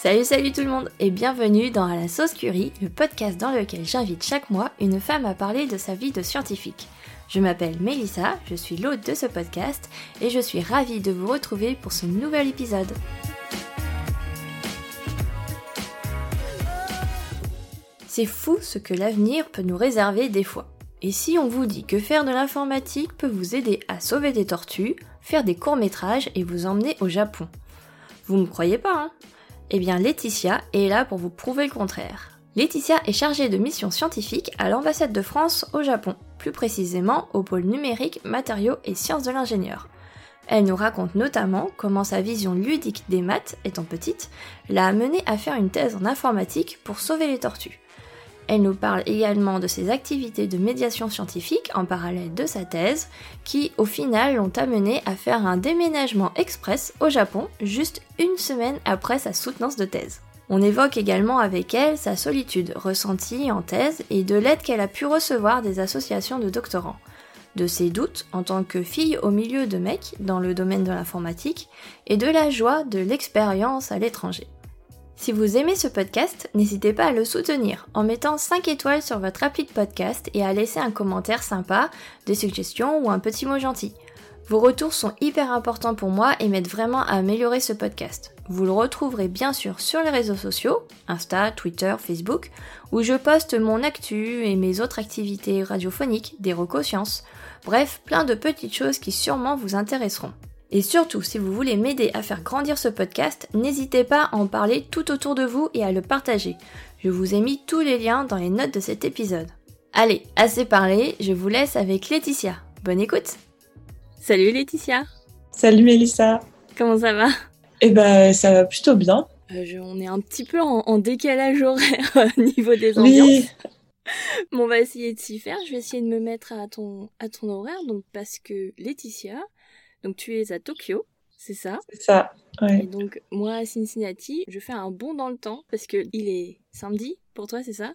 Salut salut tout le monde et bienvenue dans À la sauce curry, le podcast dans lequel j'invite chaque mois une femme à parler de sa vie de scientifique. Je m'appelle Mélissa, je suis l'hôte de ce podcast et je suis ravie de vous retrouver pour ce nouvel épisode. C'est fou ce que l'avenir peut nous réserver des fois. Et si on vous dit que faire de l'informatique peut vous aider à sauver des tortues, faire des courts-métrages et vous emmener au Japon? Vous me croyez pas, hein? Eh bien, Laetitia est là pour vous prouver le contraire. Laetitia est chargée de mission scientifique à l'ambassade de France au Japon, plus précisément au pôle numérique, matériaux et sciences de l'ingénieur. Elle nous raconte notamment comment sa vision ludique des maths, étant petite, l'a amenée à faire une thèse en informatique pour sauver les tortues. Elle nous parle également de ses activités de médiation scientifique en parallèle de sa thèse, qui au final l'ont amenée à faire un déménagement express au Japon juste une semaine après sa soutenance de thèse. On évoque également avec elle sa solitude ressentie en thèse et de l'aide qu'elle a pu recevoir des associations de doctorants, de ses doutes en tant que fille au milieu de mecs dans le domaine de l'informatique et de la joie de l'expérience à l'étranger. Si vous aimez ce podcast, n'hésitez pas à le soutenir en mettant 5 étoiles sur votre appli de podcast et à laisser un commentaire sympa, des suggestions ou un petit mot gentil. Vos retours sont hyper importants pour moi et m'aident vraiment à améliorer ce podcast. Vous le retrouverez bien sûr sur les réseaux sociaux, Insta, Twitter, Facebook, où je poste mon actu et mes autres activités radiophoniques, des recosciences, bref, plein de petites choses qui sûrement vous intéresseront. Et surtout, si vous voulez m'aider à faire grandir ce podcast, n'hésitez pas à en parler tout autour de vous et à le partager. Je vous ai mis tous les liens dans les notes de cet épisode. Allez, assez parlé, je vous laisse avec Laetitia. Bonne écoute Salut Laetitia Salut Mélissa Comment ça va? Eh ben, ça va plutôt bien. Euh, on est un petit peu en, décalage horaire au niveau des ambiances. Oui. Bon, on va essayer de s'y faire. Je vais essayer de me mettre à ton, à ton horaire, donc parce que Laetitia, donc tu es à Tokyo, c'est ça? C'est ça, ouais. Et donc moi à Cincinnati, je fais un bond dans le temps parce que il est samedi pour toi, c'est ça?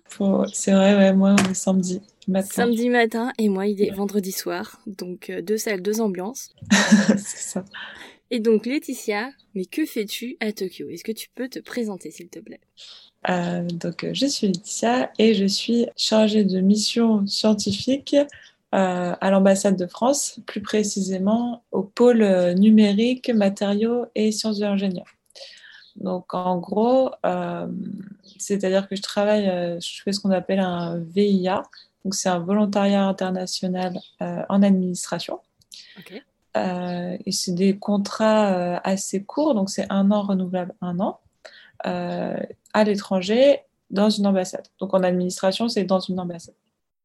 C'est vrai, ouais, moi on est samedi matin. Samedi matin et moi il est vendredi soir, donc euh, deux salles, deux ambiances. c'est ça. Et donc Laetitia, mais que fais-tu à Tokyo? Est-ce que tu peux te présenter s'il te plaît? Euh, donc, je suis Laetitia et je suis chargée de mission scientifique euh, à l'ambassade de France, plus précisément au pôle euh, numérique, matériaux et sciences de l'ingénieur. Donc en gros, euh, c'est-à-dire que je travaille, je fais ce qu'on appelle un VIA, donc c'est un volontariat international en administration. et c'est des contrats assez courts, donc c'est un an renouvelable, un an, à l'étranger, dans une ambassade. Donc en administration, c'est dans une ambassade.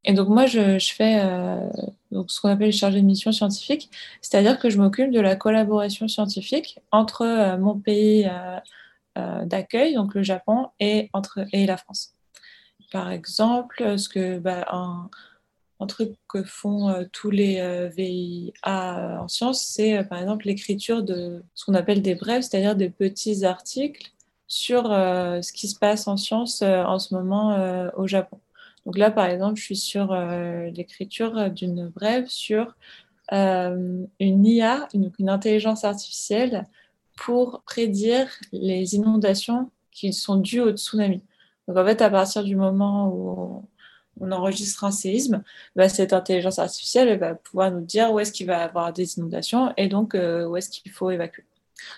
Et donc moi, je, fais euh, donc ce qu'on appelle chargé de mission scientifique, c'est-à-dire que je m'occupe de la collaboration scientifique entre euh, mon pays euh, d'accueil, donc le Japon, et, entre, et la France. Par exemple, ce que, bah, un, un, truc que font tous les VIA en sciences, c'est par exemple l'écriture de ce qu'on appelle des brèves, c'est-à-dire des petits articles sur ce qui se passe en sciences en ce moment au Japon. Donc là, par exemple, je suis sur euh, l'écriture d'une brève sur euh, une IA, une, intelligence artificielle, pour prédire les inondations qui sont dues au tsunami. Donc en fait, à partir du moment où on enregistre un séisme, bah, cette intelligence artificielle va pouvoir nous dire où est-ce qu'il va y avoir des inondations et donc euh, où est-ce qu'il faut évacuer.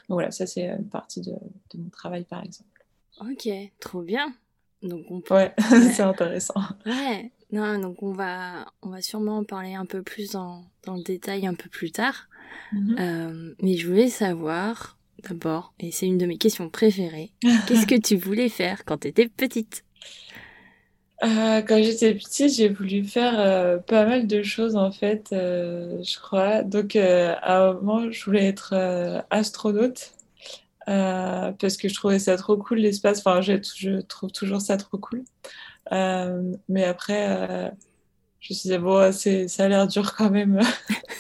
Donc voilà, ça c'est une partie de, de, mon travail par exemple. Ok, trop bien. Donc on Ouais, c'est intéressant. Ouais, non, donc on va, on va sûrement en parler un peu plus dans, dans le détail un peu plus tard. Mhm. euh, mais je voulais savoir, d'abord, et c'est une de mes questions préférées, qu'est-ce que tu voulais faire quand tu étais petite? Euh, quand j'étais petite, j'ai voulu faire euh, pas mal de choses en fait, je crois. Donc à un moment, je voulais être astronaute. Euh, parce que je trouvais ça trop cool l'espace. Enfin, je, je, trouve toujours ça trop cool. Euh, mais après, euh, je me suis dit, bon, ça a l'air dur quand même.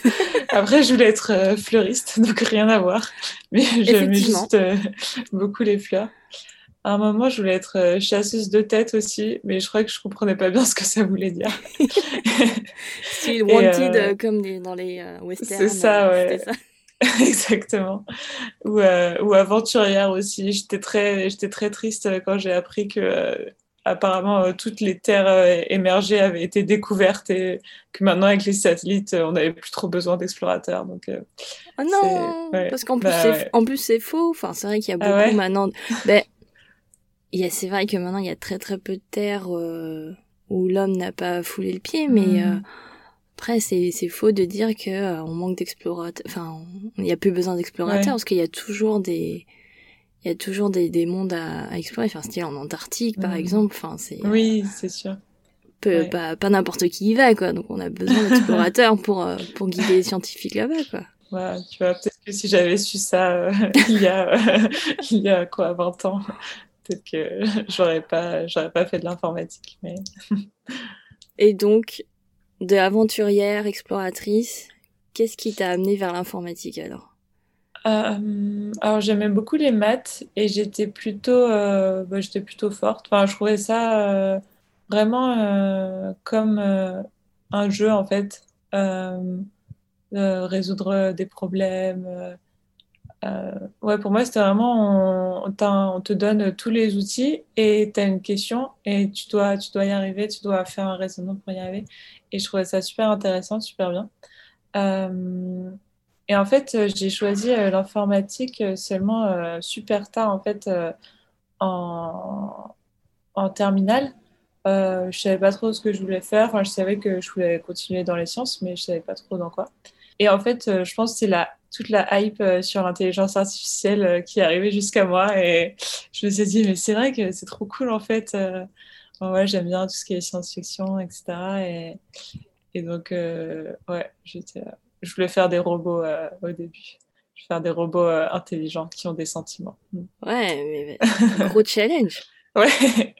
après, je voulais être fleuriste, donc rien à voir. Mais j'aimais juste beaucoup les fleurs. À un moment, je voulais être chasseuse de tête aussi, mais je crois que je comprenais pas bien ce que ça voulait dire. C'est wanted comme dans les westerns. C'est ça, ouais. exactement. Ou, ou, aventurière aussi. J'étais très, j'étais très triste quand j'ai appris que apparemment euh, toutes les terres euh, émergées avaient été découvertes et que maintenant avec les satellites on n'avait plus trop besoin d'explorateurs donc euh, ah non parce qu'en plus bah, en plus c'est faux enfin c'est vrai qu'il y a ah beaucoup maintenant ben il y c'est vrai que maintenant il y a très très peu de terres où l'homme n'a pas foulé le pied mais hmm. Après c'est faux de dire que on manque d'explorateurs enfin il n'y a plus besoin d'explorateurs parce qu'il y a toujours des il y a toujours des, des mondes à, à explorer. Enfin, style en Antarctique, par mm. exemple. Enfin, c'est. Oui, c'est sûr. Peu, Pas, pas n'importe qui y va, quoi. Donc, on a besoin d'explorateurs pour, euh, pour guider les scientifiques là-bas, quoi. Ouais, tu vois, peut-être que si j'avais su ça euh, il, y a, il y a quoi, 20 ans, peut-être que j'aurais pas, j'aurais pas fait de l'informatique. Mais... Et donc, de aventurière, exploratrice, qu'est-ce qui t'a amené vers l'informatique alors? Euh, alors j'aimais beaucoup les maths et j'étais plutôt, euh, bah, j'étais plutôt forte. Enfin, je trouvais ça euh, vraiment comme un jeu en fait, résoudre des problèmes. ouais, pour moi c'était vraiment on, on, te donne tous les outils et tu as une question et tu dois, tu dois y arriver, tu dois faire un raisonnement pour y arriver. Et je trouvais ça super intéressant, super bien. Et en fait, euh, j'ai choisi euh, l'informatique euh, seulement super tard, en fait, en, en terminale. Euh, je savais pas trop ce que je voulais faire. Je savais que je voulais continuer dans les sciences, mais je savais pas trop dans quoi. Et en fait, je pense que c'est la, toute la hype sur l'intelligence artificielle qui est arrivée jusqu'à moi. Et je me suis dit, mais c'est vrai que c'est trop cool, en fait. Ouais, j'aime bien tout ce qui est science-fiction, etc. Et, et donc, ouais, j'étais je voulais faire des robots euh, au début. Je voulais faire des robots euh, intelligents qui ont des sentiments. Mm. Ouais, mais, gros challenge. Ouais.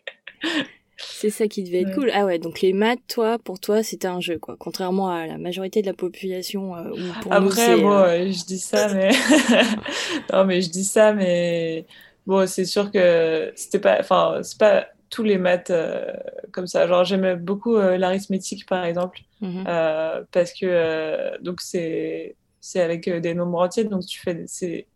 C'est ça qui devait être cool. Ah ouais, donc les maths, toi, pour toi, c'était un jeu, quoi. Contrairement à la majorité de la population. Euh, pour Après, bon, je dis ça, mais non, mais je dis ça, mais bon, c'est sûr que c'était pas, enfin, c'est pas tous les maths euh, comme ça. Genre, j'aimais beaucoup euh, l'arithmétique, par exemple, mhm. euh, parce que donc c'est c'est avec des nombres entiers, donc tu fais c'est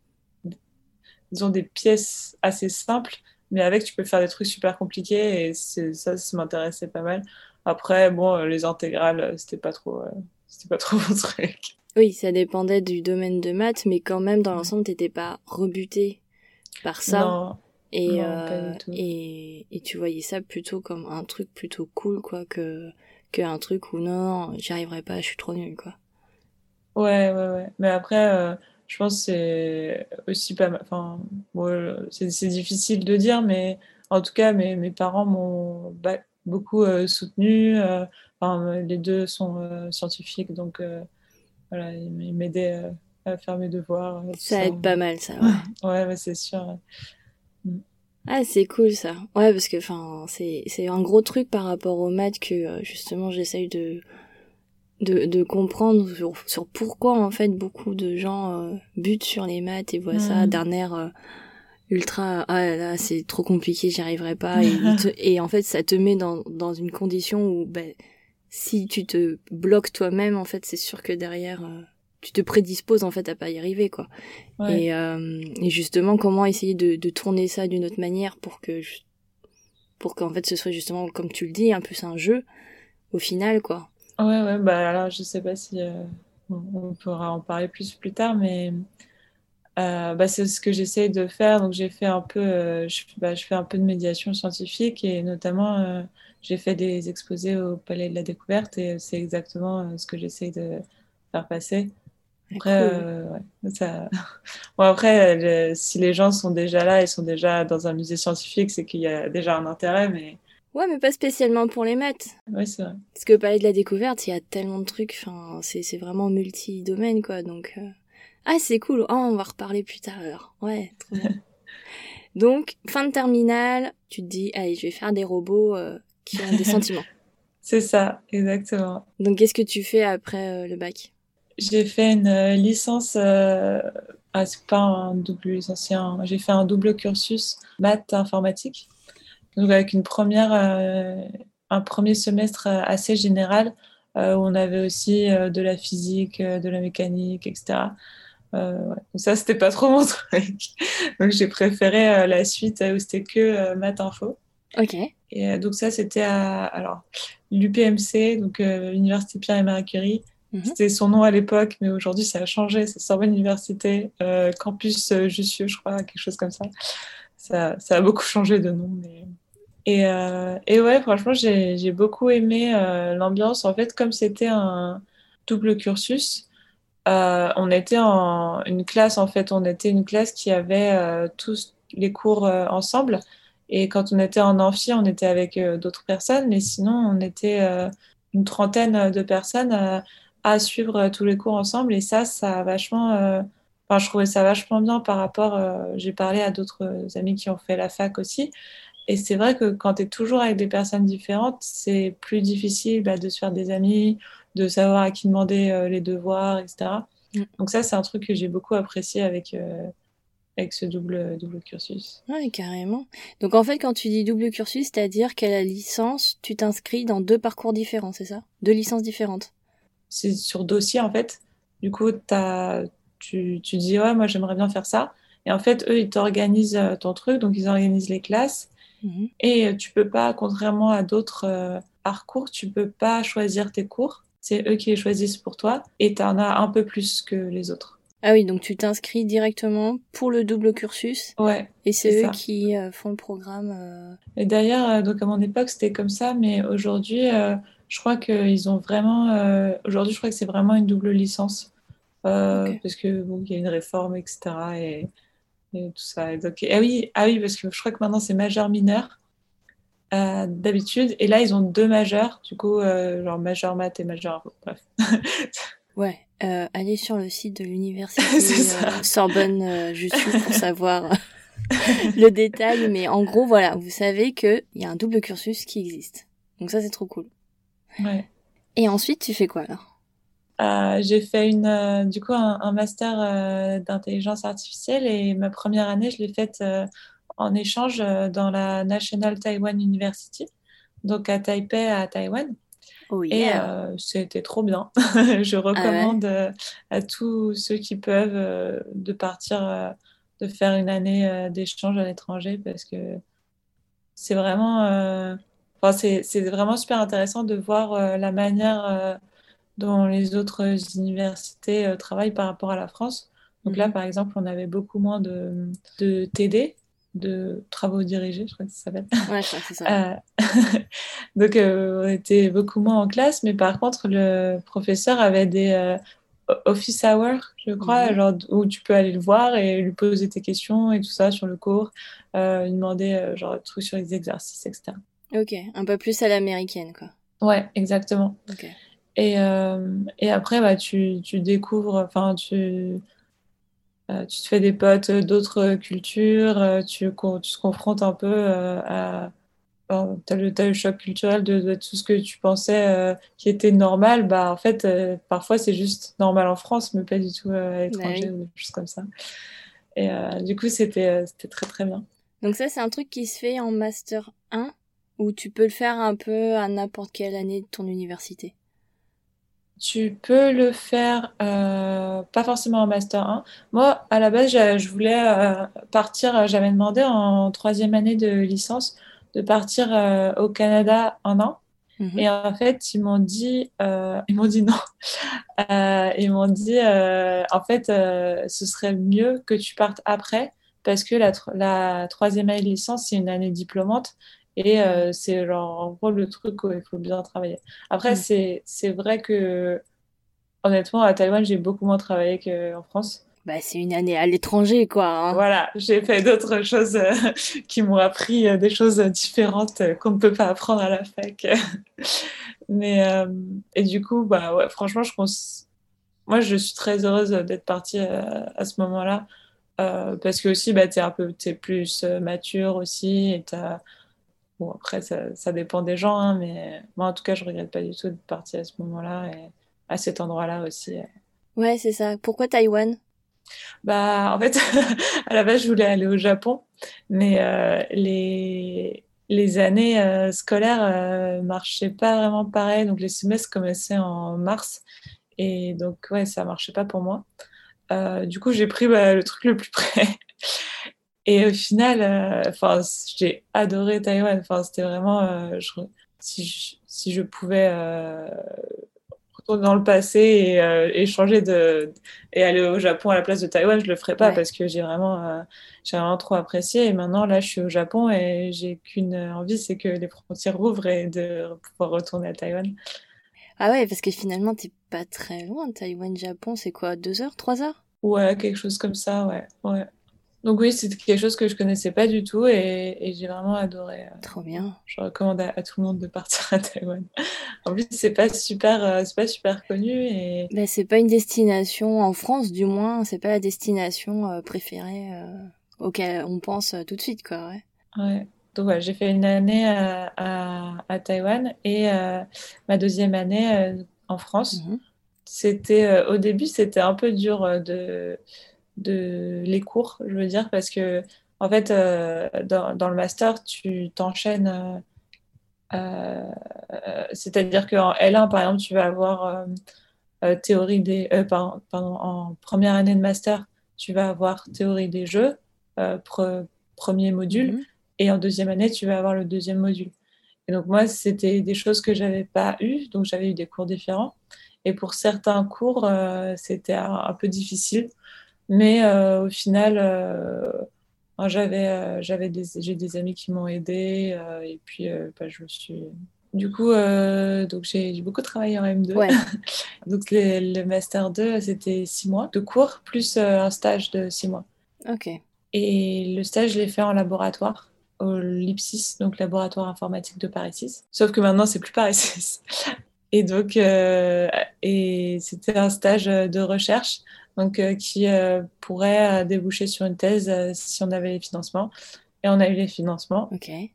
disons des pièces assez simples, mais avec tu peux faire des trucs super compliqués et ça, ça m'intéressait pas mal. Après, bon, les intégrales, c'était pas trop, c'était pas trop mon truc. Oui, ça dépendait du domaine de maths, mais quand même, dans l'ensemble, t'étais pas rebuté par ça. Non. Et, euh, et, et, tu voyais ça plutôt comme un truc plutôt cool, quoi, que, que un truc où non, j'y arriverai pas, je suis trop nulle, quoi. Ouais, ouais, ouais. Mais après, euh, je pense que c'est aussi pas mal. Enfin, bon, c'est difficile de dire, mais en tout cas, mes, mes parents m'ont beaucoup euh, soutenu. enfin, les deux sont scientifiques, donc voilà, ils m'aidaient à faire mes devoirs. Ça aide pas mal, ça, ouais. ouais, c'est sûr. Ah, c'est cool ça. Ouais, parce que enfin, c'est c'est un gros truc par rapport aux maths que euh, justement j'essaye de, de de comprendre sur, sur pourquoi en fait beaucoup de gens euh, butent sur les maths et voient ça d'un air euh, ultra ah là, là c'est trop compliqué, j'y arriverai pas et, et en fait ça te met dans dans une condition où ben si tu te bloques toi-même en fait, c'est sûr que derrière tu te prédisposes en fait à pas y arriver quoi. Et, euh, et, justement comment essayer de, de tourner ça d'une autre manière pour que pour qu'en fait ce soit justement comme tu le dis un peu un jeu au final quoi. Ouais ouais bah alors je sais pas si euh, on pourra en parler plus plus tard mais euh, bah, c'est ce que j'essaye de faire donc j'ai fait un peu je, bah, je, fais un peu de médiation scientifique et notamment j'ai fait des exposés au Palais de la Découverte et c'est exactement ce que j'essaye de faire passer après, euh, ça... bon, après si les gens sont déjà là, ils sont déjà dans un musée scientifique, c'est qu'il y a déjà un intérêt, mais... Ouais, mais pas spécialement pour les maths. Ouais, c'est vrai. Parce que parler de la découverte, il y a tellement de trucs, enfin, c'est vraiment multi-domaine, quoi, donc... Euh. Ah, c'est cool, oh, on va reparler plus tard, alors. Ouais, trop bien. donc, fin de terminale, tu te dis, allez, je vais faire des robots euh, qui ont des sentiments. C'est ça, exactement. Donc, qu'est-ce que tu fais après le bac? J'ai fait une euh, licence, euh, ah, c'est pas un double licence, j'ai fait un double cursus maths informatique. Donc avec une première, euh, un premier semestre assez général où on avait aussi de la physique, de la mécanique, etc. ouais. Ça, c'était pas trop mon truc. donc, j'ai préféré la suite où c'était que maths info. Ok. Et donc, ça, c'était à alors, l'UPMC, donc l'Université Pierre et Marie Curie. Mhm. C'était son nom à l'époque, mais aujourd'hui, ça a changé. C'est Sorbonne Université, campus Jussieu, je crois, quelque chose comme ça. Ça, ça a beaucoup changé de nom, et, euh, et ouais, franchement, j'ai beaucoup aimé euh, l'ambiance. En fait, comme c'était un double cursus, euh, on était en une classe, en fait, on était une classe qui avait euh, tous les cours euh, ensemble. Et quand on était en amphi, on était avec d'autres personnes, mais sinon, on était une trentaine de personnes à suivre tous les cours ensemble. Et ça, ça a vachement. Enfin, je trouvais ça vachement bien par rapport. J'ai parlé à d'autres amis qui ont fait la fac aussi. Et c'est vrai que quand tu es toujours avec des personnes différentes, c'est plus difficile bah, de se faire des amis, de savoir à qui demander euh, les devoirs, etc. Mm. Donc ça, c'est un truc que j'ai beaucoup apprécié avec, euh, avec ce double, double cursus. Oui, carrément. Donc en fait, quand tu dis double cursus, c'est-à-dire qu'à la licence, tu t'inscris dans deux parcours différents, c'est ça? Deux licences différentes? C'est sur dossier, en fait. Du coup, as, tu, tu dis, ouais, moi j'aimerais bien faire ça. Et en fait, eux, ils t'organisent euh, ton truc, donc ils organisent les classes. Mhm. Et euh, tu peux pas, contrairement à d'autres euh, parcours, tu peux pas choisir tes cours. C'est eux qui les choisissent pour toi et tu en as un peu plus que les autres. Ah oui, donc tu t'inscris directement pour le double cursus. Ouais. Et c'est eux qui euh, font le programme. Et d'ailleurs, donc à mon époque, c'était comme ça, mais aujourd'hui, je crois qu'ils ont vraiment. aujourd'hui, je crois que c'est vraiment une double licence. Parce que bon, il y a une réforme, etc. Et et tout ça. ah, oui, ah oui, parce que je crois que maintenant c'est majeur mineur euh, d'habitude. Et là, ils ont deux majeurs, du coup, euh, genre majeur maths et majeur. Bref. ouais, euh, allez sur le site de l'université Sorbonne juste pour savoir le détail. Mais en gros, voilà, vous savez qu'il y a un double cursus qui existe. Donc ça, c'est trop cool. Ouais. Et ensuite, tu fais quoi alors? Euh, j'ai fait une, euh, du coup un, master euh, d'intelligence artificielle et ma première année, je l'ai faite en échange dans la National Taiwan University, donc à Taipei, à Taïwan. Oh et c'était trop bien. je ah recommande à tous ceux qui peuvent de partir, de faire une année d'échange à l'étranger parce que c'est vraiment, enfin, c'est vraiment super intéressant de voir la manière dont les autres universités euh, travaillent par rapport à la France. Donc là, mhm. par exemple, on avait beaucoup moins de, de TD, de travaux dirigés, je crois que ça s'appelle. Ouais, c'est ça. Euh, donc, euh, on était beaucoup moins en classe, mais par contre, le professeur avait des office hours, je crois, mhm. genre, où tu peux aller le voir et lui poser tes questions et tout ça sur le cours, lui demander genre trucs sur les exercices, etc. Ok, un peu plus à l'américaine, quoi. Ouais, exactement. Ok. Et, euh, et après, bah, tu, tu découvres, enfin, tu, euh, tu te fais des potes d'autres cultures, euh, tu, tu te confrontes un peu à. tu as, le choc culturel de, tout ce que tu pensais qui était normal. Bah, en fait, parfois, c'est juste normal en France, mais pas du tout à l'étranger ou des choses comme ça. Et du coup, c'était très, très bien. Donc, ça, c'est un truc qui se fait en Master 1 ou tu peux le faire un peu à n'importe quelle année de ton université? Tu peux le faire, euh, pas forcément en Master 1. Moi, à la base, je voulais euh, partir, euh, j'avais demandé en troisième année de licence de partir au Canada un an. Mhm. Et en fait, ils m'ont dit, ils m'ont dit non. ils m'ont dit, en fait, ce serait mieux que tu partes après parce que la, la troisième année de licence, c'est une année diplômante. Et euh, c'est genre, en gros, le truc où il faut bien travailler. Après, mm. c'est vrai que, honnêtement, à Taïwan, j'ai beaucoup moins travaillé qu'en France. Bah, c'est une année à l'étranger, quoi. Hein. Voilà, j'ai fait d'autres choses euh, qui m'ont appris euh, des choses différentes qu'on ne peut pas apprendre à la fac. Mais, et du coup, bah, ouais, franchement, je pense... moi, je suis très heureuse d'être partie à ce moment-là. parce que aussi, bah, tu es un peu es plus mature aussi et tu as Bon, après, ça, ça, dépend des gens, hein, mais moi, en tout cas, je regrette pas du tout de partir à ce moment-là et à cet endroit-là aussi. Ouais, c'est ça. Pourquoi Taïwan? Bah, en fait, à la base, je voulais aller au Japon, mais euh, les, les années euh, scolaires euh, marchaient pas vraiment pareil. Donc, les semestres commençaient en mars. Et donc, ouais, ça marchait pas pour moi. du coup, j'ai pris bah, le truc le plus près. Et au final, enfin, j'ai adoré Taïwan. Enfin, c'était vraiment, je, si, je, si je pouvais dans le passé et, euh, changer de et aller au Japon à la place de Taïwan, je le ferais pas parce que j'ai vraiment euh, j'ai vraiment trop apprécié et maintenant là je suis au Japon et j'ai qu'une envie c'est que les frontières rouvrent et de pouvoir retourner à Taïwan. Ah ouais parce que finalement t'es pas très loin Taïwan Japon c'est quoi deux heures trois heures? Ouais quelque chose comme ça ouais ouais. Donc oui, c'est quelque chose que je connaissais pas du tout et, j'ai vraiment adoré. Euh, Trop bien. Je recommande à, tout le monde de partir à Taïwan. En plus, c'est pas super, euh, c'est pas super connu et. Ben, c'est pas une destination en France, du moins, c'est pas la destination euh, préférée auquel on pense tout de suite, quoi. Ouais. ouais. Donc ouais, j'ai fait une année à, à, Taïwan et ma deuxième année en France. Mhm. C'était au début, c'était un peu dur de de les cours, je veux dire, parce que en fait, euh, dans, le master, tu t'enchaînes. Euh, euh, c'est-à-dire qu'en L1, par exemple, tu vas avoir théorie des. Pardon, en première année de master, tu vas avoir théorie des jeux, premier module, mhm. et en deuxième année, tu vas avoir le deuxième module. Et donc, moi, c'était des choses que j'avais pas eues, donc j'avais eu des cours différents. Et pour certains cours, c'était un, peu difficile. Mais euh, au final, euh, j'avais, euh, j'avais des, j'ai des amis qui m'ont aidé et puis bah, je me suis du coup, donc j'ai beaucoup travaillé en M2. donc le Master 2, c'était six mois de cours, plus un stage de six mois. Ok. Et le stage, je l'ai fait en laboratoire, au LIPSIS, donc laboratoire informatique de Paris 6. Sauf que maintenant, c'est plus Paris 6. Et donc, et c'était un stage de recherche donc euh, qui euh, pourrait euh, déboucher sur une thèse si on avait les financements. Et on a eu les financements.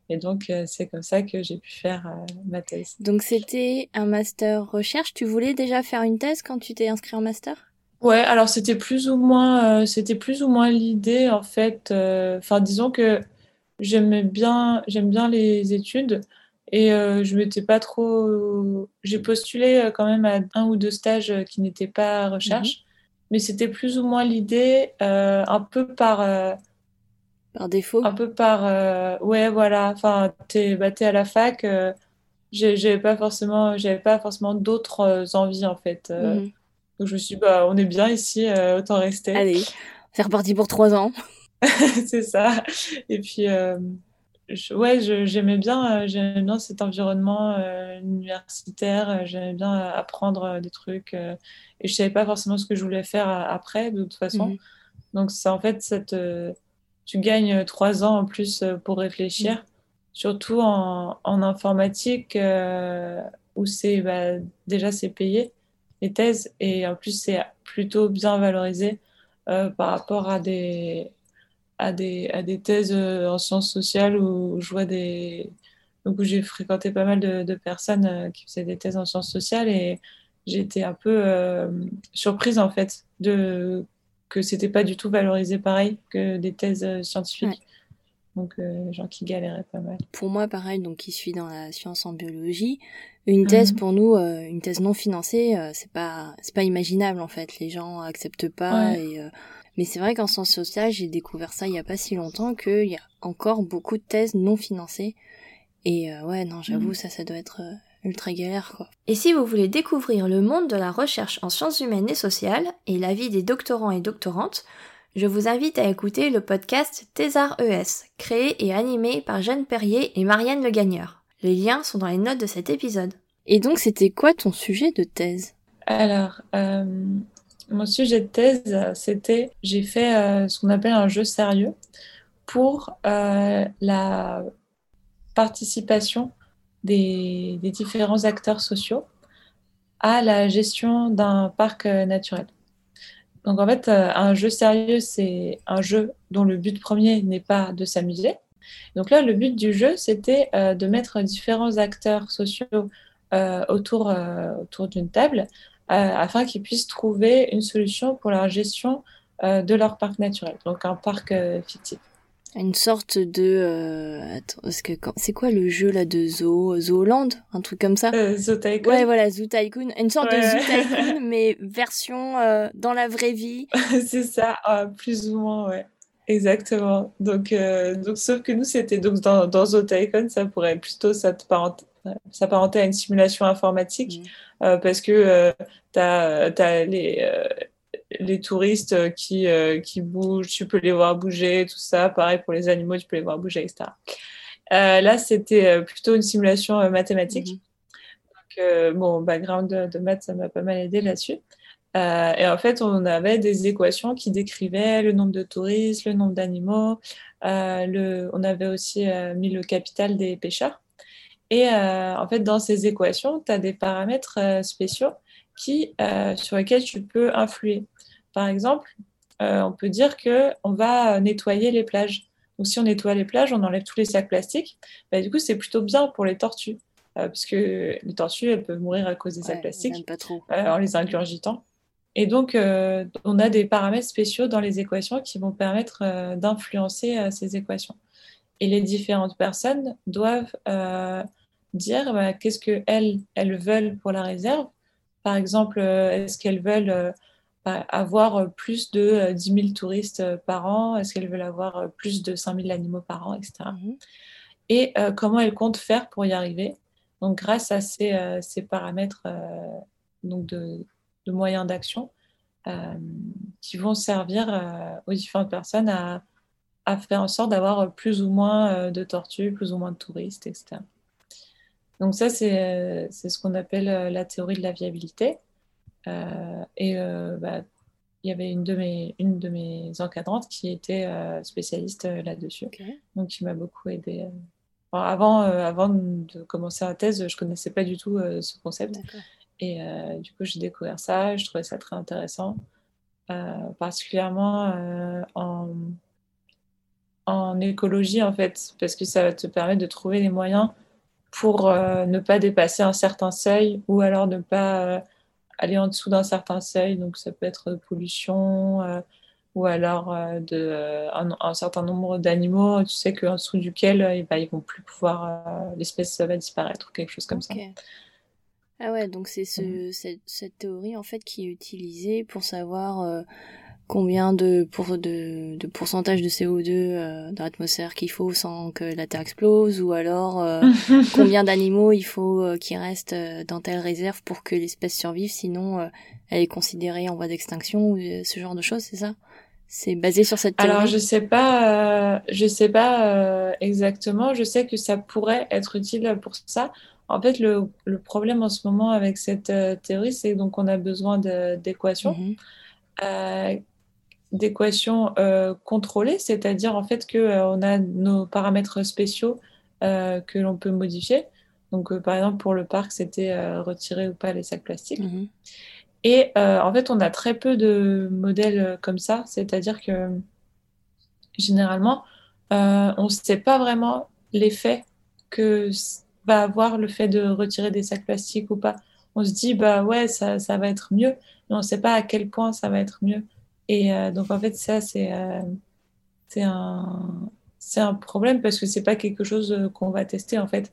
Et donc, c'est comme ça que j'ai pu faire ma thèse. Donc, c'était un master recherche. Tu voulais déjà faire une thèse quand tu t'es inscrit en master? Ouais, alors c'était plus ou moins, c'était plus ou moins l'idée en fait. Enfin, disons que j'aimais bien, j'aime bien les études et je m'étais pas trop. J'ai postulé quand même à un ou deux stages qui n'étaient pas recherche. Mhm mais c'était plus ou moins l'idée, euh, un peu par. Euh, par défaut Un peu par. Euh, ouais, voilà. Enfin, t'es bah, à la fac, j'avais pas forcément, pas forcément d'autres envies, en fait. Mhm. Donc je me suis dit, bah, on est bien ici, autant rester. Allez, c'est reparti pour trois ans. c'est ça. Et puis, ouais, j'aimais bien, j'aimais bien cet environnement universitaire, j'aimais bien apprendre des trucs et je savais pas forcément ce que je voulais faire après de toute façon. Mhm. Donc c'est en fait cette, tu gagnes trois ans en plus pour réfléchir, mhm. surtout en, en informatique où c'est bah, déjà c'est payé les thèses et en plus c'est plutôt bien valorisé par rapport à des à des, à des thèses en sciences sociales où je vois des donc où j'ai fréquenté pas mal de, de personnes qui faisaient des thèses en sciences sociales et j'ai été un peu euh, surprise en fait de que c'était pas du tout valorisé pareil que des thèses euh, scientifiques. Donc, euh, gens qui galéraient pas mal. Pour moi, pareil, donc qui suis dans la science en biologie, une thèse mhm. pour nous, une thèse non financée, c'est pas c'est pas imaginable en fait. Les gens acceptent pas. Et, mais c'est vrai qu'en sciences sociales, j'ai découvert ça il y a pas si longtemps qu'il y a encore beaucoup de thèses non financées. Et ouais, non, j'avoue, mhm. ça, ça doit être ultra galère quoi. Et si vous voulez découvrir le monde de la recherche en sciences humaines et sociales et la vie des doctorants et doctorantes, je vous invite à écouter le podcast Thésar ES, créé et animé par Jeanne Perrier et Marianne Le Gagneur. Les liens sont dans les notes de cet épisode. Et donc c'était quoi ton sujet de thèse? Alors, euh, mon sujet de thèse, c'était, j'ai fait euh, ce qu'on appelle un jeu sérieux pour euh, la participation des, différents acteurs sociaux à la gestion d'un parc euh, naturel. Donc en fait, euh, un jeu sérieux, c'est un jeu dont le but premier n'est pas de s'amuser. Donc là, le but du jeu, c'était euh, de mettre différents acteurs sociaux autour, autour d'une table afin qu'ils puissent trouver une solution pour la gestion de leur parc naturel, donc un parc fictif. Une sorte de... Euh, attends, parce que c'est quoi le jeu là de Zoo Zooland Un truc comme ça? Euh, Zoo Tycoon Ouais, voilà, Zoo Tycoon. Une sorte de Zoo Tycoon, mais version euh, dans la vraie vie. c'est ça, ah, plus ou moins, ouais. Exactement. Donc, euh, donc sauf que nous, c'était donc dans, dans Zoo Tycoon, ça pourrait plutôt s'apparenter à une simulation informatique, mmh. parce que tu as, as les les touristes euh, qui, euh, qui bougent, tu peux les voir bouger, tout ça. Pareil pour les animaux, tu peux les voir bouger, etc. Euh, là, c'était plutôt une simulation mathématique. Mhm. Donc, mon background de, maths, ça m'a pas mal aidé là-dessus. et en fait, on avait des équations qui décrivaient le nombre de touristes, le nombre d'animaux. on avait aussi mis le capital des pêcheurs. Et en fait, dans ces équations, tu as des paramètres spéciaux qui, sur lesquels tu peux influer. Par exemple, euh, on peut dire qu'on va nettoyer les plages. Donc, si on nettoie les plages, on enlève tous les sacs plastiques. Bah, du coup, c'est plutôt bien pour les tortues. Euh, parce que les tortues, elles peuvent mourir à cause des sacs plastiques euh, en les ingurgitant. Et donc, on a des paramètres spéciaux dans les équations qui vont permettre d'influencer ces équations. Et les différentes personnes doivent dire bah, qu'est-ce qu'elles elles veulent pour la réserve. Par exemple, est-ce qu'elles veulent avoir euh, plus de 10 euh, 000 touristes euh, par an? Est-ce qu'elles veulent avoir plus de 5 000 animaux par an, etc. Et mhm. comment elles comptent faire pour y arriver? Donc, grâce à ces, ces paramètres donc de, de, moyens d'action qui vont servir aux différentes personnes à, à faire en sorte d'avoir plus ou moins de tortues, plus ou moins de touristes, etc. Donc ça, c'est ce qu'on appelle la théorie de la viabilité. Euh, et euh, bah, il y avait une de mes, une de mes encadrantes qui était euh, spécialiste là-dessus, donc qui m'a beaucoup aidé. avant, avant de commencer la thèse, je connaissais pas du tout ce concept. Et du coup, j'ai découvert ça, je trouvais ça très intéressant, particulièrement en, en écologie, en fait, parce que ça va te permettre de trouver les moyens pour ne pas dépasser un certain seuil ou alors ne pas aller en dessous d'un certain seuil, donc ça peut être pollution euh, ou alors euh, de, euh, un, certain nombre d'animaux, tu sais qu'en dessous duquel eh ben, ils vont plus pouvoir, l'espèce va disparaître ou quelque chose comme ça. Ah ouais, donc c'est ce, cette, cette, théorie en fait qui est utilisée pour savoir combien de, pour, de, de pourcentage de CO2 euh, dans l'atmosphère qu'il faut sans que la Terre explose, ou alors euh, combien d'animaux il faut euh, qui restent euh, dans telle réserve pour que l'espèce survive, sinon elle est considérée en voie d'extinction, ou ce genre de choses, c'est ça? C'est basé sur cette théorie? Alors je sais pas, je sais pas exactement. Je sais que ça pourrait être utile pour ça. En fait, le, le problème en ce moment avec cette théorie, c'est donc on a besoin d'équations. Mm euh, contrôlées, c'est-à-dire en fait qu'on euh, on a nos paramètres spéciaux euh, que l'on peut modifier. Donc, par exemple, pour le parc, c'était retirer ou pas les sacs plastiques. Mhm. Et en fait, on a très peu de modèles comme ça, c'est-à-dire que généralement, on ne sait pas vraiment l'effet que va avoir le fait de retirer des sacs plastiques ou pas. On se dit, bah ouais, ça, ça va être mieux, mais on ne sait pas à quel point ça va être mieux. Et euh, donc, en fait, ça, c'est euh, un, un problème parce que c'est pas quelque chose euh, qu'on va tester, en fait.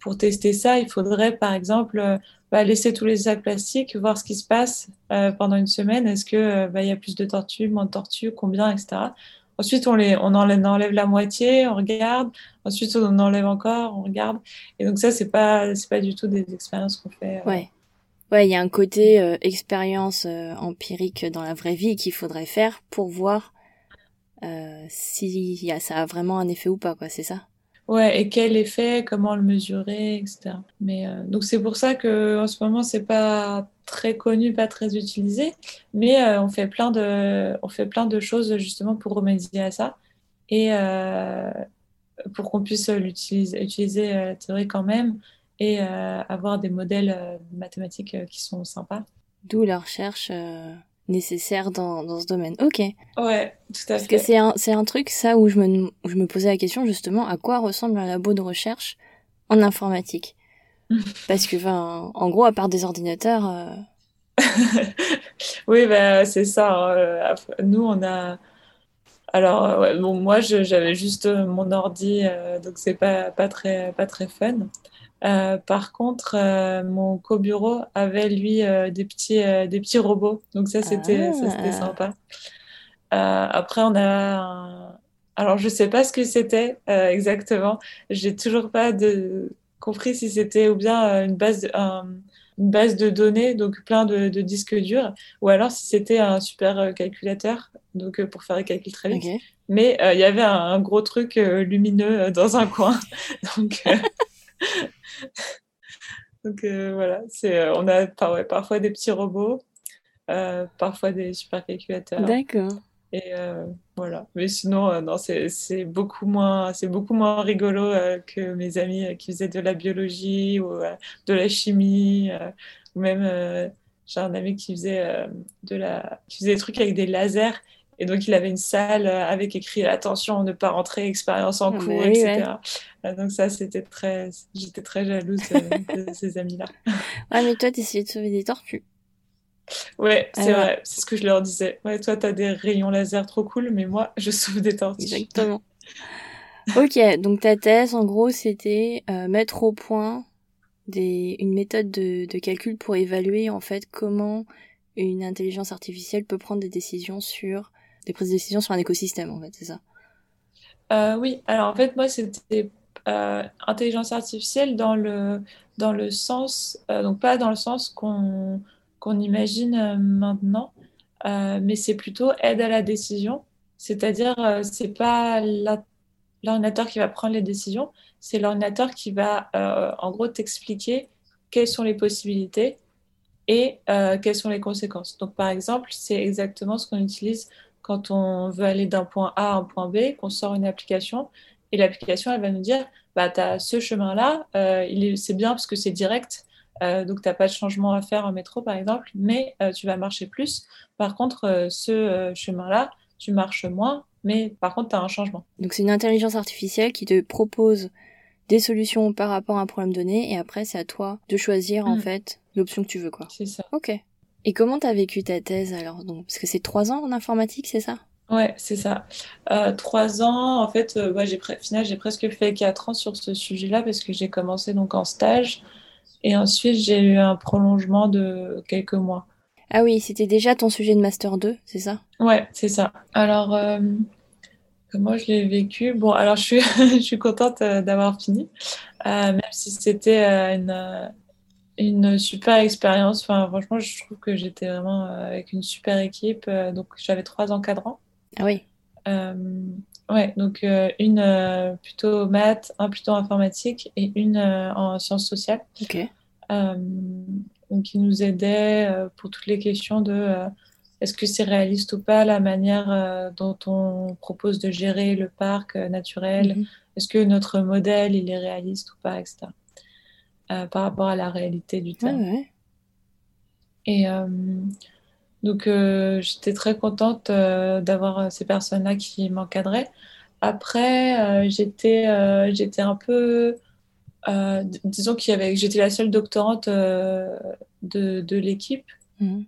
Pour tester ça, il faudrait, par exemple, bah, laisser tous les sacs plastiques, voir ce qui se passe pendant une semaine. Est-ce qu'il bah, y a plus de tortues, moins de tortues, combien, etc. Ensuite, on, les, on enlève, la moitié, on regarde. Ensuite, on en enlève encore, on regarde. Et donc ça, c'est pas, pas du tout des expériences qu'on fait. Ouais. Ouais, il y a un côté euh, expérience euh, empirique dans la vraie vie qu'il faudrait faire pour voir euh, si ça a vraiment un effet ou pas, quoi, c'est ça? Ouais, et quel effet, comment le mesurer, etc. Mais donc c'est pour ça que en ce moment c'est pas très connu, pas très utilisé, mais on fait plein de, on fait plein de choses justement pour remédier à ça et pour qu'on puisse l'utiliser, utiliser la théorie quand même et euh, avoir des modèles euh, mathématiques euh, qui sont sympas. D'où la recherche nécessaire dans, dans ce domaine. Ok. Ouais, tout à fait. Parce que c'est un, c'est un truc, ça, où je, me, où je me posais la question justement à quoi ressemble un labo de recherche en informatique? Parce que, enfin, en gros, à part des ordinateurs. oui, bah, c'est ça. Hein, nous, on a Alors, bon, moi, j'avais juste mon ordi, donc c'est pas, pas, très, pas très fun. Par contre, mon co-bureau avait lui des, petits, des petits robots, donc ça c'était ah. sympa. après, on a alors, je sais pas ce que c'était euh, exactement. J'ai toujours pas de... compris si c'était ou bien euh, une base, de, une base de données, donc plein de, disques durs, ou alors si c'était un super euh, calculateur, donc pour faire les calculs très vite. Mais il y avait un, gros truc lumineux dans un coin. donc, donc voilà, c'est, on a parfois des petits robots, parfois des super calculateurs. D'accord. Et euh, voilà. Mais sinon, euh, non, c'est beaucoup moins, c'est beaucoup moins rigolo euh, que mes amis qui faisaient de la biologie ou de la chimie, ou même j'ai un ami qui faisait de la, qui faisait des trucs avec des lasers. Et donc, il avait une salle avec écrit attention, ne pas rentrer, expérience en ah, cours, etc. Donc, ça, c'était très. J'étais très jalouse de ces amis-là. Ouais, mais toi, tu essayais de sauver des tortues. Ouais, c'est vrai, c'est ce que je leur disais. Ouais, toi, t'as des rayons laser trop cool, mais moi, je sauve des tortues. Exactement. ok, donc ta thèse, en gros, c'était euh, mettre au point des, une méthode de, de, calcul pour évaluer, en fait, comment une intelligence artificielle peut prendre des décisions sur, des prises de décision sur un écosystème, en fait, c'est ça? Euh, Oui, alors en fait, moi, c'était euh, intelligence artificielle dans le, dans le sens, euh, donc pas dans le sens qu'on qu'on imagine maintenant, mais c'est plutôt aide à la décision. C'est-à-dire, c'est pas l'ordinateur qui va prendre les décisions, c'est l'ordinateur qui va, en gros, t'expliquer quelles sont les possibilités et quelles sont les conséquences. Donc, par exemple, c'est exactement ce qu'on utilise quand on veut aller d'un point A à un point B, qu'on sort une application, et l'application, elle va nous dire, bah, tu as ce chemin-là, c'est bien parce que c'est direct, euh, donc, tu n'as pas de changement à faire en métro, par exemple, mais euh, tu vas marcher plus. Par contre, euh, ce chemin-là, tu marches moins, mais par contre, tu as un changement. Donc, c'est une intelligence artificielle qui te propose des solutions par rapport à un problème donné, et après, c'est à toi de choisir, en mm. fait, l'option que tu veux, quoi. C'est ça. Ok. Et comment tu as vécu ta thèse, alors? Donc Parce que c'est trois ans en informatique, c'est ça? Ouais, c'est ça. trois ans, en fait, j'ai final, j'ai presque fait quatre ans sur ce sujet-là parce que j'ai commencé donc en stage. Et ensuite, j'ai eu un prolongement de quelques mois. Ah oui, c'était déjà ton sujet de Master 2, c'est ça? Ouais, c'est ça. Alors, euh, comment je l'ai vécu? Bon, alors je suis, je suis contente euh, d'avoir fini, euh, même si c'était une, une super expérience. Enfin, franchement, je trouve que j'étais vraiment avec une super équipe. donc, j'avais trois encadrants. Ah oui. Ouais, donc euh, une euh, plutôt maths, un plutôt informatique et une euh, en sciences sociales. Ok. donc, qui nous aidait pour toutes les questions de est-ce que c'est réaliste ou pas la manière dont on propose de gérer le parc naturel? Mhm. Est-ce que notre modèle, il est réaliste ou pas, etc. par rapport à la réalité du ouais. Et donc, euh, j'étais très contente euh, d'avoir euh, ces personnes-là qui m'encadraient. Après, j'étais, j'étais un peu, disons qu'il y avait, j'étais la seule doctorante de, de l'équipe. Mmh.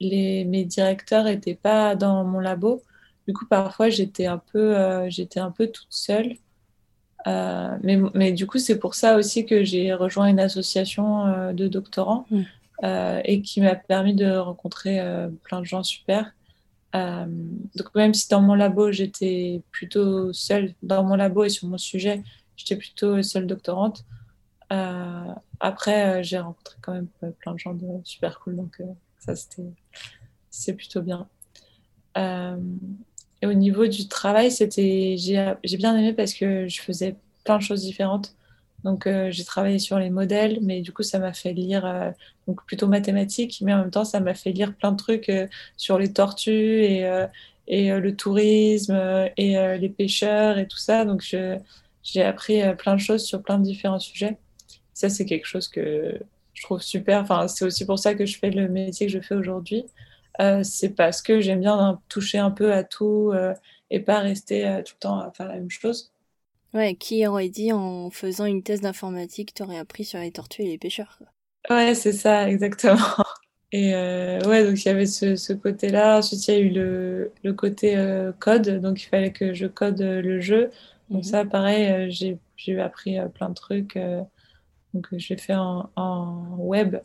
les, mes directeurs n'étaient pas dans mon labo. Du coup, parfois, j'étais un peu, j'étais un peu toute seule. Mais, mais, du coup, c'est pour ça aussi que j'ai rejoint une association de doctorants. Mmh. Euh, et qui m'a permis de rencontrer euh, plein de gens super. Euh, donc même si dans mon labo j'étais plutôt seule, dans mon labo et sur mon sujet, j'étais plutôt seule doctorante. après, j'ai rencontré quand même plein de gens de super cool, donc ça c'était c'est plutôt bien. Au niveau du travail, c'était j'ai bien aimé parce que je faisais plein de choses différentes. Donc, euh, j'ai travaillé sur les modèles, mais du coup, ça m'a fait lire, euh, donc plutôt mathématiques, mais en même temps, ça m'a fait lire plein de trucs euh, sur les tortues et, et le tourisme et les pêcheurs et tout ça. Donc, j'ai appris plein de choses sur plein de différents sujets. Ça, c'est quelque chose que je trouve super. Enfin, c'est aussi pour ça que je fais le métier que je fais aujourd'hui. C'est parce que j'aime bien toucher un peu à tout et pas rester tout le temps à faire la même chose. Ouais, qui aurait dit en faisant une thèse d'informatique, t'aurais appris sur les tortues et les pêcheurs Ouais, c'est ça, exactement. Et ouais, donc il y avait ce, côté-là. Ensuite, il y a eu le, le côté code, donc il fallait que je code le jeu. Donc mhm. ça, pareil, j'ai appris plein de trucs. donc je l'ai fait en, en, web.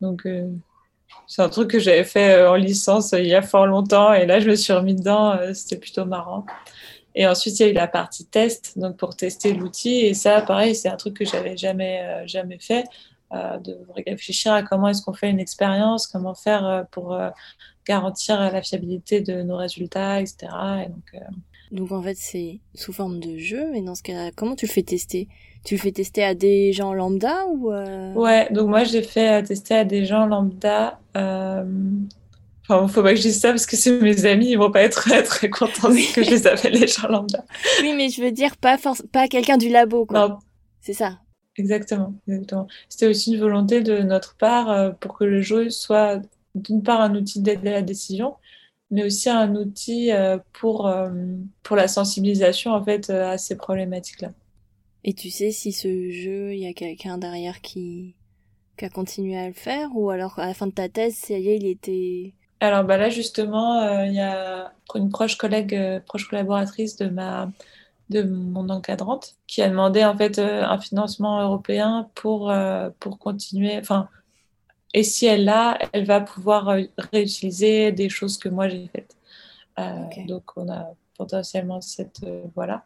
Donc c'est un truc que j'avais fait en licence il y a fort longtemps et là je me suis remis dedans, c'était plutôt marrant. Et ensuite il y a eu la partie test, donc pour tester l'outil et ça pareil c'est un truc que j'avais jamais jamais fait, de réfléchir à comment est-ce qu'on fait une expérience, comment faire pour garantir la fiabilité de nos résultats, etc. Et donc, donc en fait c'est sous forme de jeu, mais dans ce cas comment tu le fais tester? Tu le fais tester à des gens lambda ou euh... Ouais, donc moi j'ai fait tester à des gens lambda. Euh... Enfin, faut pas que je dise ça parce que c'est mes amis, ils vont pas être très, contents que je les appelle les gens lambda. Oui, mais je veux dire pas pas quelqu'un du labo quoi. Non. C'est ça. Exactement, exactement. C'était aussi une volonté de notre part euh, pour que le jeu soit d'une part un outil d'aide à la décision, mais aussi un outil euh, pour, euh, pour la sensibilisation en fait à ces problématiques-là. Et tu sais si ce jeu, il y a quelqu'un derrière qui, qui a continué à le faire ou alors à la fin de ta thèse, ça y est, il était... Alors bah là justement, euh, il y a une proche collègue, euh, proche collaboratrice de ma de mon encadrante qui a demandé en fait euh, un financement européen pour pour continuer. Enfin, et si elle l'a, elle va pouvoir réutiliser des choses que moi j'ai faites. Donc on a potentiellement cette voilà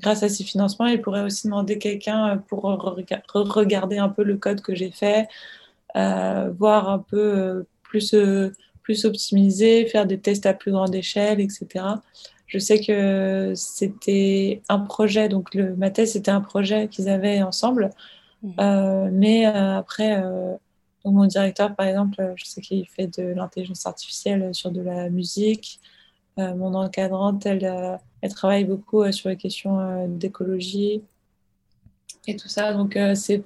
grâce à ces financements, il pourrait aussi demander quelqu'un pour regarder un peu le code que j'ai fait, euh, voir un peu euh, plus, euh, plus optimiser, faire des tests à plus grande échelle, etc. Je sais que c'était un projet, donc le, ma thèse c'était un projet qu'ils avaient ensemble, mmh. mais après, mon directeur par exemple, je sais qu'il fait de l'intelligence artificielle sur de la musique, mon encadrante, elle elle travaille beaucoup euh, sur les questions euh, d'écologie et tout ça. Donc, euh, c'était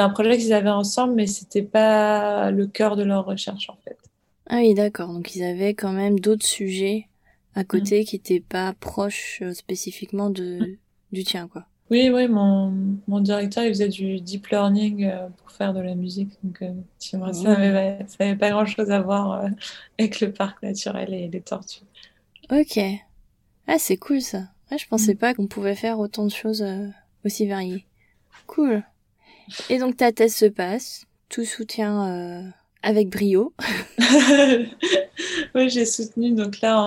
un projet qu'ils avaient ensemble, mais c'était pas le cœur de leur recherche, en fait. Ah oui, d'accord. Donc, ils avaient quand même d'autres sujets à côté mm. qui n'étaient pas proches spécifiquement de, mm. du tien, quoi. Oui, oui, mon, mon, directeur, il faisait du deep learning pour faire de la musique. Donc, ça n'avait pas, grand-chose à voir avec le parc naturel et les tortues. Ok. Ah, c'est cool ça. je pensais mm. pas qu'on pouvait faire autant de choses euh, aussi variées. Cool. Et donc ta thèse se passe, tout soutien euh, avec brio. oui, j'ai soutenu donc là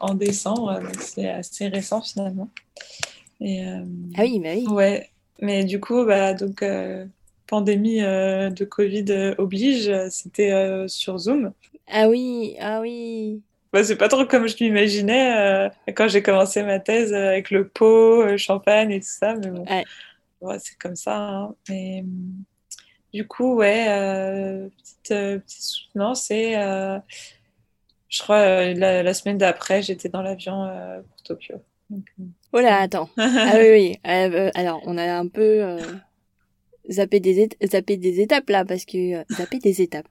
en, décembre, c'est assez récent finalement. Et, euh, ah oui, bah oui. Ouais, mais du coup, bah donc pandémie de Covid oblige, c'était sur Zoom. Ah oui, ah oui. Bah, c'est pas trop comme je m'imaginais euh, quand j'ai commencé ma thèse euh, avec le pot, le euh, champagne et tout ça. Mais bon, ouais. c'est comme ça. Hein. Mais, du coup, ouais, petite, petite soutenance. Et je crois la, semaine d'après, j'étais dans l'avion pour Tokyo. Oh là, attends. ah oui, oui. alors, on a un peu zappé des, zappé des étapes là, parce que... zappé des étapes.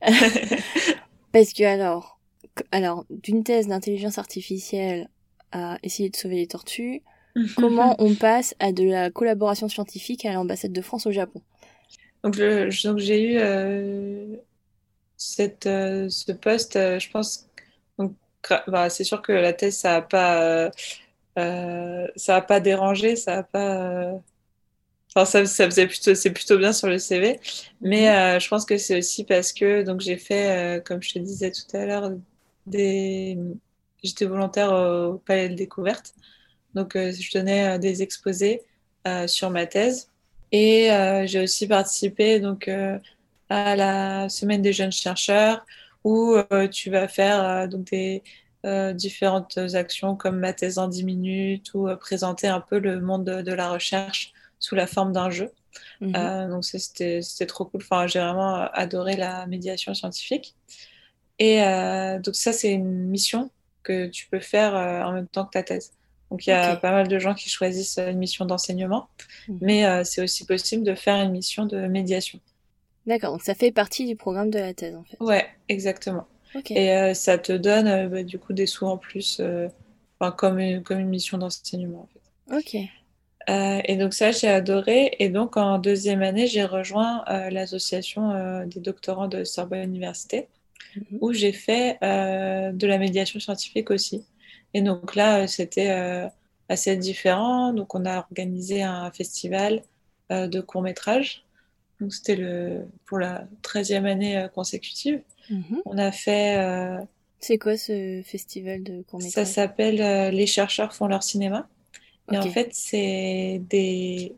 parce que alors alors, d'une thèse d'intelligence artificielle à essayer de sauver les tortues, comment on passe à de la collaboration scientifique à l'ambassade de France au Japon? Donc, j'ai eu euh, cette, euh, ce poste, euh, je pense, bah, c'est sûr que la thèse, ça n'a pas, ça a pas dérangé, ça n'a pas... Enfin, ça, ça faisait plutôt, c'est plutôt bien sur le CV, mais mhm. je pense que c'est aussi parce que donc j'ai fait, comme je te disais tout à l'heure, J'étais volontaire au Palais de Découverte. Donc, euh, je donnais euh, des exposés euh, sur ma thèse. Et j'ai aussi participé donc, à la Semaine des jeunes chercheurs où tu vas faire donc, des différentes actions comme ma thèse en 10 minutes ou présenter un peu le monde de, la recherche sous la forme d'un jeu. Mhm. donc c'était trop cool. Enfin, j'ai vraiment adoré la médiation scientifique. Et euh, donc ça, c'est une mission que tu peux faire euh, en même temps que ta thèse. Donc il y a pas mal de gens qui choisissent une mission d'enseignement, mhm. mais euh, c'est aussi possible de faire une mission de médiation. D'accord, donc ça fait partie du programme de la thèse en fait. Ouais, exactement. Et ça te donne bah, du coup des sous en plus, comme, une, comme une mission d'enseignement en fait. Ok. et donc ça, j'ai adoré. Et donc en deuxième année, j'ai rejoint l'association des doctorants de Sorbonne Université, mhm. où j'ai fait de la médiation scientifique aussi. Et donc là, c'était assez différent. Donc on a organisé un festival de court métrage. Donc c'était le pour la 13e année consécutive. Mhm. On a fait c'est quoi ce festival de court métrage Ça s'appelle euh, Les chercheurs font leur cinéma. Et en fait, c'est des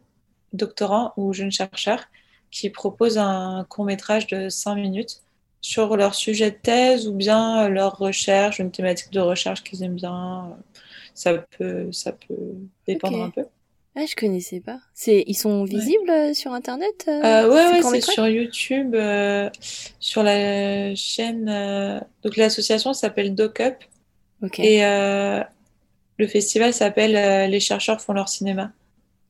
doctorants ou jeunes chercheurs qui proposent un court métrage de 5 minutes sur leur sujet de thèse ou bien leur recherche, une thématique de recherche qu'ils aiment bien. Ça peut, ça peut dépendre un peu. Ah, je connaissais pas. C'est, ils sont visibles euh, sur Internet euh, euh Ouais, ouais, c'est sur YouTube, euh, sur la chaîne. Donc l'association s'appelle DocUp. Et le festival s'appelle Les chercheurs font leur cinéma.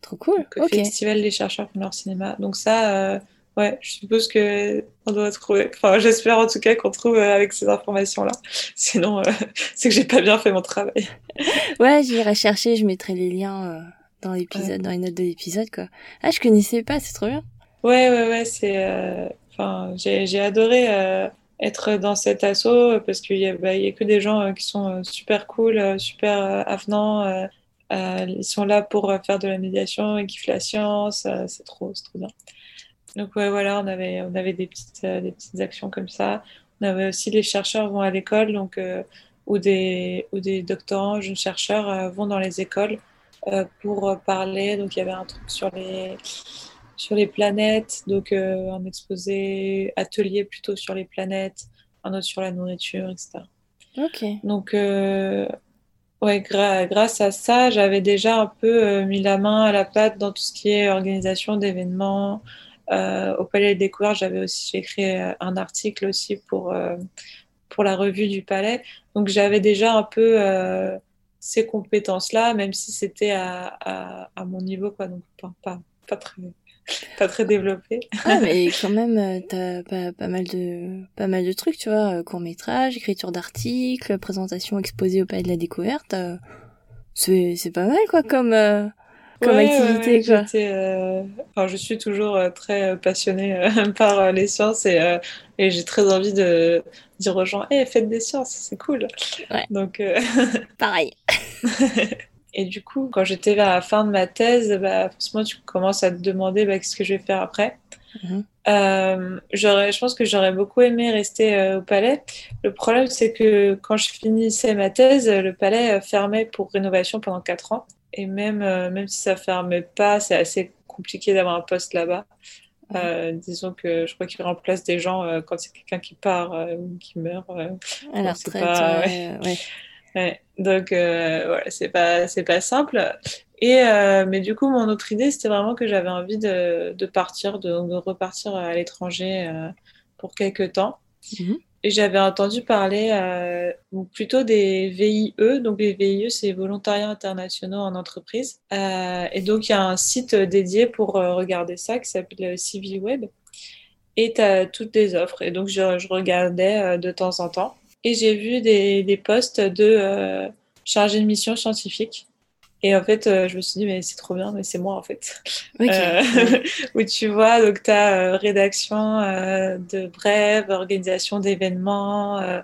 Trop cool. Le festival Les chercheurs font leur cinéma. Donc ça, ouais, je suppose que on doit trouver. Enfin, j'espère en tout cas qu'on trouve avec ces informations-là. Sinon, c'est que j'ai pas bien fait mon travail. ouais, j'irai chercher. Je mettrai les liens dans l'épisode, dans les notes de l'épisode, quoi. Ah, je connaissais pas, c'est trop bien. Ouais, ouais, ouais, c'est. Euh, enfin, j'ai adoré euh, être dans cet assaut parce qu'il y, a, bah, y a que des gens euh, qui sont super cool, super avenants. ils sont là pour faire de la médiation, ils kiffent la science, c'est trop, trop bien. Donc ouais, voilà, on avait, on avait des petites, des petites actions comme ça. On avait aussi les chercheurs vont à l'école, donc ou des, ou des doctorants, jeunes chercheurs vont dans les écoles euh, pour parler. Donc, il y avait un truc sur les, sur les planètes, donc euh, un exposé atelier plutôt sur les planètes, un autre sur la nourriture, etc. Ok. Donc, euh, ouais, grâce à ça, j'avais déjà un peu mis la main à la pâte dans tout ce qui est organisation d'événements. Au Palais des Découvertes, j'avais aussi écrit un article aussi pour, pour la revue du Palais. Donc, j'avais déjà un peu ces compétences-là, même si c'était à, à, mon niveau, quoi, donc pas, pas, pas très pas très développé. Ah, mais quand même, euh, t'as pas, pas, mal de, pas mal de trucs, tu vois, euh, court métrage, écriture d'articles, présentation exposée au Palais de la Découverte. Euh, c'est, pas mal, quoi, comme, comme activité, quoi. Enfin, je suis toujours très passionnée par les sciences et, et j'ai très envie de, dire aux gens, hey, faites des sciences, c'est cool. Donc, euh, pareil. et du coup, quand j'étais vers la fin de ma thèse, bah, forcément, tu commences à te demander bah, qu'est-ce que je vais faire après. Mhm. Euh, je pense que j'aurais beaucoup aimé rester euh, au palais. Le problème, c'est que quand je finissais ma thèse, le palais fermait pour rénovation pendant 4 ans. Et même, même si ça fermait pas, c'est assez compliqué d'avoir un poste là-bas. Euh, disons que je crois qu'il remplace des gens euh, quand c'est quelqu'un qui part euh, ou qui meurt. à la retraite, ouais. Donc voilà, c'est pas c'est pas simple. Et mais du coup, mon autre idée, c'était vraiment que j'avais envie de, de partir, de, de, repartir à l'étranger pour quelques temps. Mhm. J'avais entendu parler euh, plutôt des VIE. Donc les VIE, c'est Volontariats internationaux en entreprise. Euh, et donc il y a un site dédié pour euh, regarder ça qui s'appelle CV Web. Et tu as toutes les offres. Et donc je, regardais de temps en temps. Et j'ai vu des, des postes de euh, chargé de mission scientifique. Et en fait, euh, je me suis dit, mais c'est trop bien, mais c'est moi en fait. Euh, où tu vois, donc tu as euh, rédaction de brèves, organisation d'événements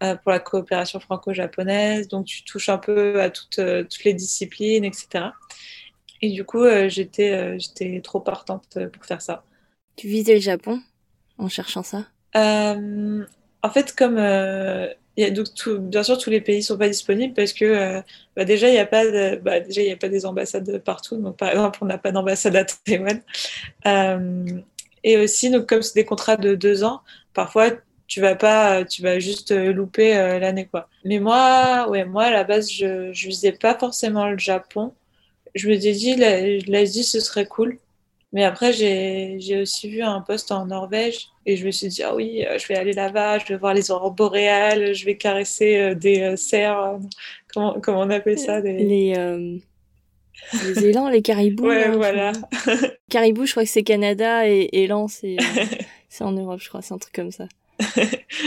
pour la coopération franco-japonaise. Donc tu touches un peu à toutes, toutes les disciplines, etc. Et du coup, j'étais j'étais trop partante pour faire ça. Tu visais le Japon en cherchant ça? En fait, comme donc bien sûr tous les pays sont pas disponibles parce que euh, bah, déjà il n'y a pas bah, a pas des ambassades partout. Donc par exemple on n'a pas d'ambassade à Taïwan. Euh, et aussi donc comme c'est des contrats de deux ans parfois tu vas pas tu vas juste euh, louper euh, l'année mais moi ouais moi à la base je je visais pas forcément le Japon. Je me dit l'Asie ce serait cool mais après, j'ai aussi vu un poste en Norvège et je me suis dit, ah oui, euh, je vais aller là-bas, je vais voir les aurores boréales, je vais caresser euh, des euh, cerfs, comment, comment on appelle ça des... Les, les élans, les caribous. Ouais, voilà. caribous, je crois que c'est Canada et élan, c'est en Europe, je crois, c'est un truc comme ça.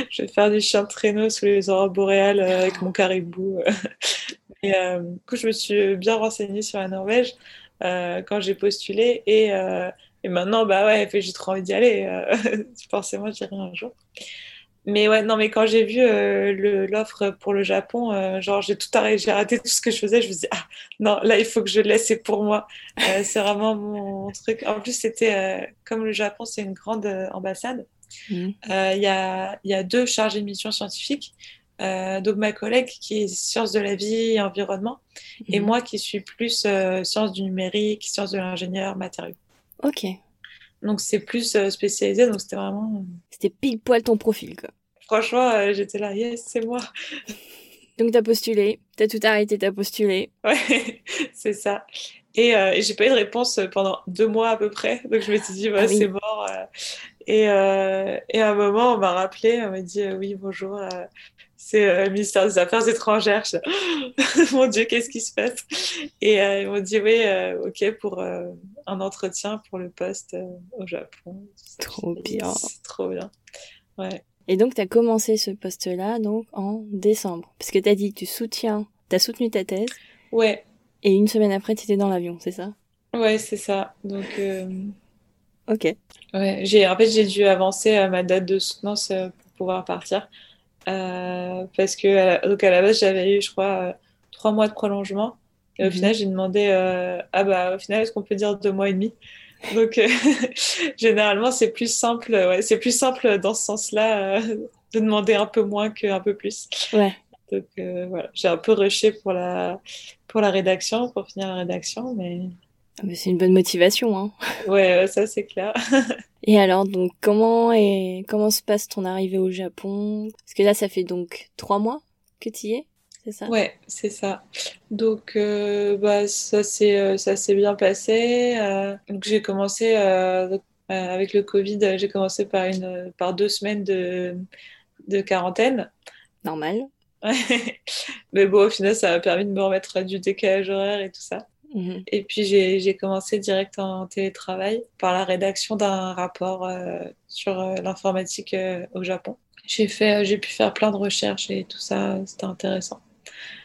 je vais faire du chien de traîneau sous les aurores boréales avec mon caribou. et du coup, je me suis bien renseignée sur la Norvège. Quand j'ai postulé. Et, et, maintenant, bah ouais, j'ai trop envie d'y aller. forcément, j'irai un jour. Mais ouais, non, mais quand j'ai vu l'offre pour le Japon, genre j'ai tout arrêté, j'ai raté tout ce que je faisais. Je me dis, ah non, là, il faut que je le laisse, c'est pour moi. c'est vraiment mon truc. En plus, c'était comme le Japon, c'est une grande ambassade. Mmh. Il y, a, y, a, deux chargés de mission scientifiques. Euh, donc ma collègue qui est sciences de la vie et environnement, et mhm. moi qui suis plus euh, sciences du numérique, sciences de l'ingénieur, matériaux. Ok. Donc c'est plus euh, spécialisé, donc c'était vraiment. C'était pile poil ton profil, quoi. Franchement, j'étais là, yes, c'est moi. donc t'as postulé, t'as tout arrêté, t'as postulé. Ouais, c'est ça. Et, j'ai pas eu de réponse pendant deux mois à peu près, donc je me suis dit, bah, ah c'est mort. Et, et, à un moment, on m'a rappelé, on m'a dit, oui, bonjour c'est euh, le ministère des Affaires étrangères. Mon Dieu, qu'est-ce qui se passe? Et euh, ils m'ont dit oui, euh, ok, pour un entretien pour le poste au Japon. Trop bien. Trop bien. Ouais. Et donc, tu as commencé ce poste-là donc en décembre. Parce que tu as dit que tu soutiens, tu as soutenu ta thèse. Ouais. Et une semaine après, tu étais dans l'avion, c'est ça? Ouais, c'est ça. Donc. Ok. Ouais, j'ai, en fait, j'ai dû avancer à ma date de soutenance pour pouvoir partir. Euh, parce que donc à la base, j'avais eu, je crois, euh, trois mois de prolongement. Et au mhm. final, j'ai demandé, euh, ah bah, au final, est-ce qu'on peut dire deux mois et demi? Donc, généralement, c'est plus simple, ouais, c'est plus simple dans ce sens-là de demander un peu moins qu'un peu plus. Ouais. Donc, voilà, j'ai un peu rushé pour la, pour la rédaction, pour finir la rédaction, mais c'est une bonne motivation, hein. Ouais, ça c'est clair. et alors, donc, comment et comment se passe ton arrivée au Japon? Parce que là, ça fait donc trois mois que tu y es, c'est ça? Ouais, c'est ça. Donc, euh, bah, ça s'est euh, ça s'est bien passé. Euh, donc, j'ai commencé avec le Covid, j'ai commencé par une par deux semaines de de quarantaine. Normal. Mais bon, au final, ça m'a permis de me remettre du décalage horaire et tout ça. Mhm. Et puis j'ai commencé direct en télétravail par la rédaction d'un rapport euh, sur euh, l'informatique euh, au Japon. J'ai pu faire plein de recherches et tout ça, c'était intéressant.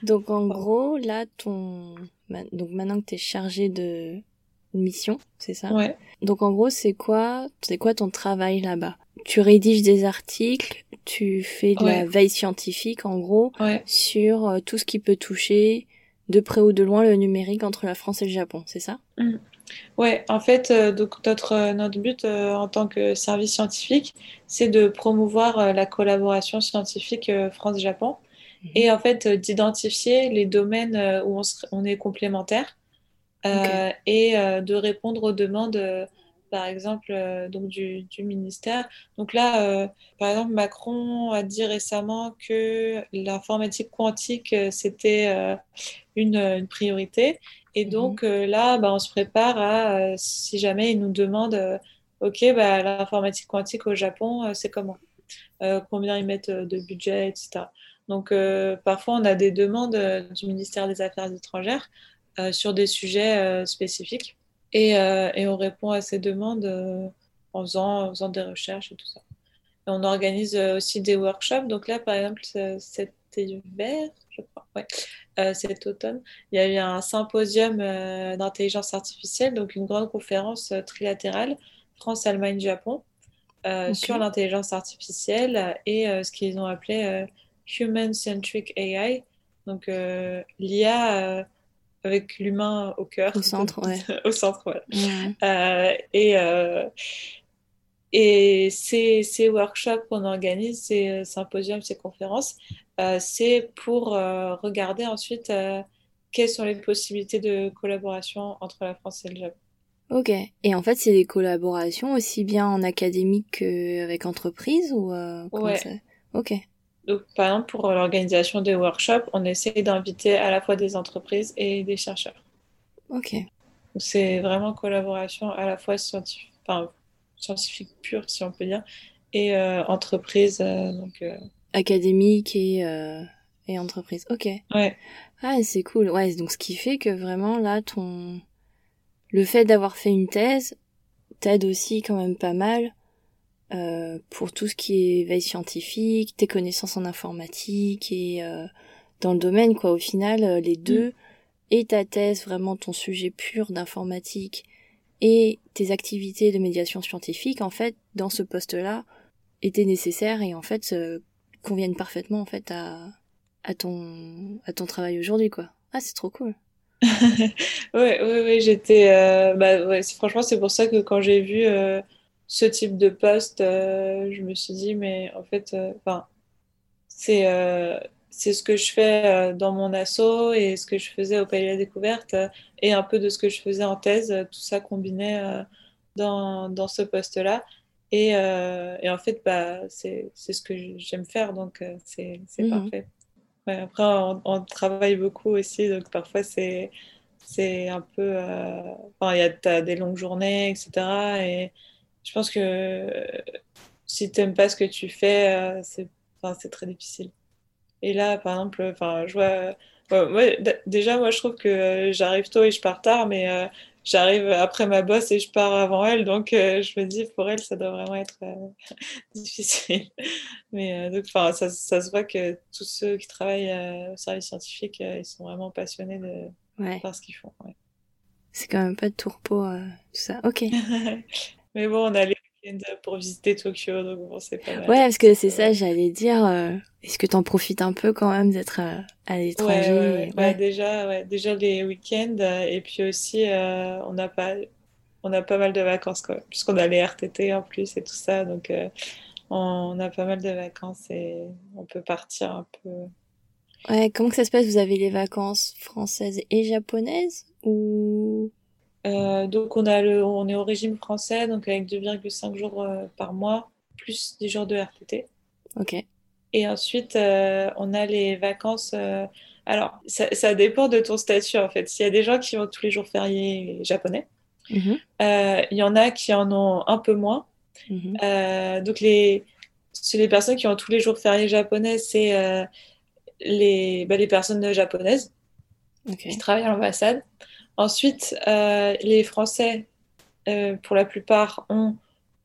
Donc en gros, là, ton, donc maintenant que tu es chargé de mission, c'est ça? Ouais. Donc en gros, c'est quoi, c'est quoi ton travail là-bas? Tu rédiges des articles, tu fais de la veille scientifique en gros sur tout ce qui peut toucher de près ou de loin le numérique entre la France et le Japon, c'est ça? Mmh. Ouais, en fait, euh, donc notre, euh, notre but euh, en tant que service scientifique, c'est de promouvoir la collaboration scientifique France-Japon mmh. et en fait d'identifier les domaines où on, on est complémentaires et de répondre aux demandes par exemple, euh, donc du, ministère. Donc là, euh, par exemple, Macron a dit récemment que l'informatique quantique, euh, c'était une, priorité. Et mhm. donc là, bah, on se prépare à, si jamais il nous demande, OK, bah, l'informatique quantique au Japon, c'est comment? Combien ils mettent de budget, etc. Donc parfois, on a des demandes du ministère des Affaires étrangères sur des sujets spécifiques. Et, euh, et, on répond à ces demandes euh, en, faisant, en, faisant, des recherches et tout ça. Et on organise euh, aussi des workshops. Donc là, par exemple, cet hiver, je crois, ouais, cet automne, il y a eu un symposium d'intelligence artificielle, donc une grande conférence trilatérale, France, Allemagne, Japon, sur l'intelligence artificielle et ce qu'ils ont appelé Human Centric AI. Donc l'IA avec l'humain au cœur. Au centre, ouais. au centre, voilà. Euh, et, euh, et ces, ces, workshops qu'on organise, ces symposiums, ces conférences, euh, c'est pour regarder ensuite quelles sont les possibilités de collaboration entre la France et le Japon. Ok. Et en fait, c'est des collaborations aussi bien en académique qu'avec entreprise ou ouais. Ok. Donc, par exemple, pour l'organisation des workshops, on essaie d'inviter à la fois des entreprises et des chercheurs. Ok. C'est vraiment collaboration à la fois scientifique, enfin, scientifique pure, si on peut dire, et euh, entreprise. Euh, donc, euh, Académique et, et entreprise. Ok. Ouais. Ah, c'est cool. Ouais, donc ce qui fait que vraiment, là, ton. Le fait d'avoir fait une thèse t'aide aussi quand même pas mal euh, pour tout ce qui est veille scientifique, tes connaissances en informatique et euh, dans le domaine quoi. Au final, euh, les deux. et ta thèse, vraiment ton sujet pur d'informatique, et tes activités de médiation scientifique, en fait, dans ce poste-là, étaient nécessaires et en fait conviennent parfaitement en fait à, à ton à ton travail aujourd'hui quoi. Ah c'est trop cool. ouais ouais ouais j'étais euh, bah ouais franchement c'est pour ça que quand j'ai vu euh, ce type de poste euh, je me suis dit mais en fait enfin c'est c'est ce que je fais dans mon asso et ce que je faisais au Palais de la Découverte et un peu de ce que je faisais en thèse tout ça combiné dans dans ce poste là et, euh, et, en fait, bah, c'est ce que j'aime faire, donc euh, c'est mmh. parfait. après, on, travaille beaucoup aussi, donc parfois c'est un peu. Euh, enfin, il y a des longues journées, etc. Et je pense que si tu n'aimes pas ce que tu fais, c'est enfin, très difficile. Et là, par exemple, enfin, je vois. déjà, moi, je trouve que j'arrive tôt et je pars tard, mais j'arrive après ma bosse et je pars avant elle. Donc, euh, je me dis, pour elle, ça doit vraiment être euh, difficile. Mais euh, donc, ça, ça, se voit que tous ceux qui travaillent au service scientifique, ils sont vraiment passionnés de ouais. par ce qu'ils font. C'est quand même pas de tourpeau, tout ça. Ok. Mais bon, on a les pour visiter Tokyo, donc bon, c'est pas mal. Ouais, parce que c'est ça, j'allais dire. Euh, est-ce que t'en profites un peu quand même d'être euh, à, l'étranger ouais, ouais, déjà, ouais, déjà les week-ends, euh, et puis aussi, on a pas, on a pas mal de vacances, quoi, puisqu'on a les RTT en plus et tout ça, donc on a pas mal de vacances et on peut partir un peu. Ouais, comment que ça se passe? Vous avez les vacances françaises et japonaises ou euh, donc on, a le, on est au régime français, donc avec 2,5 jours euh, par mois, plus des jours de RTT. Ok. Et ensuite, euh, on a les vacances. alors, ça, dépend de ton statut en fait. S'il y a des gens qui ont tous les jours fériés japonais, mhm. il y en a qui en ont un peu moins. Mhm. donc, les, les personnes qui ont tous les jours fériés japonais, c'est les, bah, les personnes japonaises qui travaillent à l'ambassade. Ensuite, euh, les Français, euh, pour la plupart, ont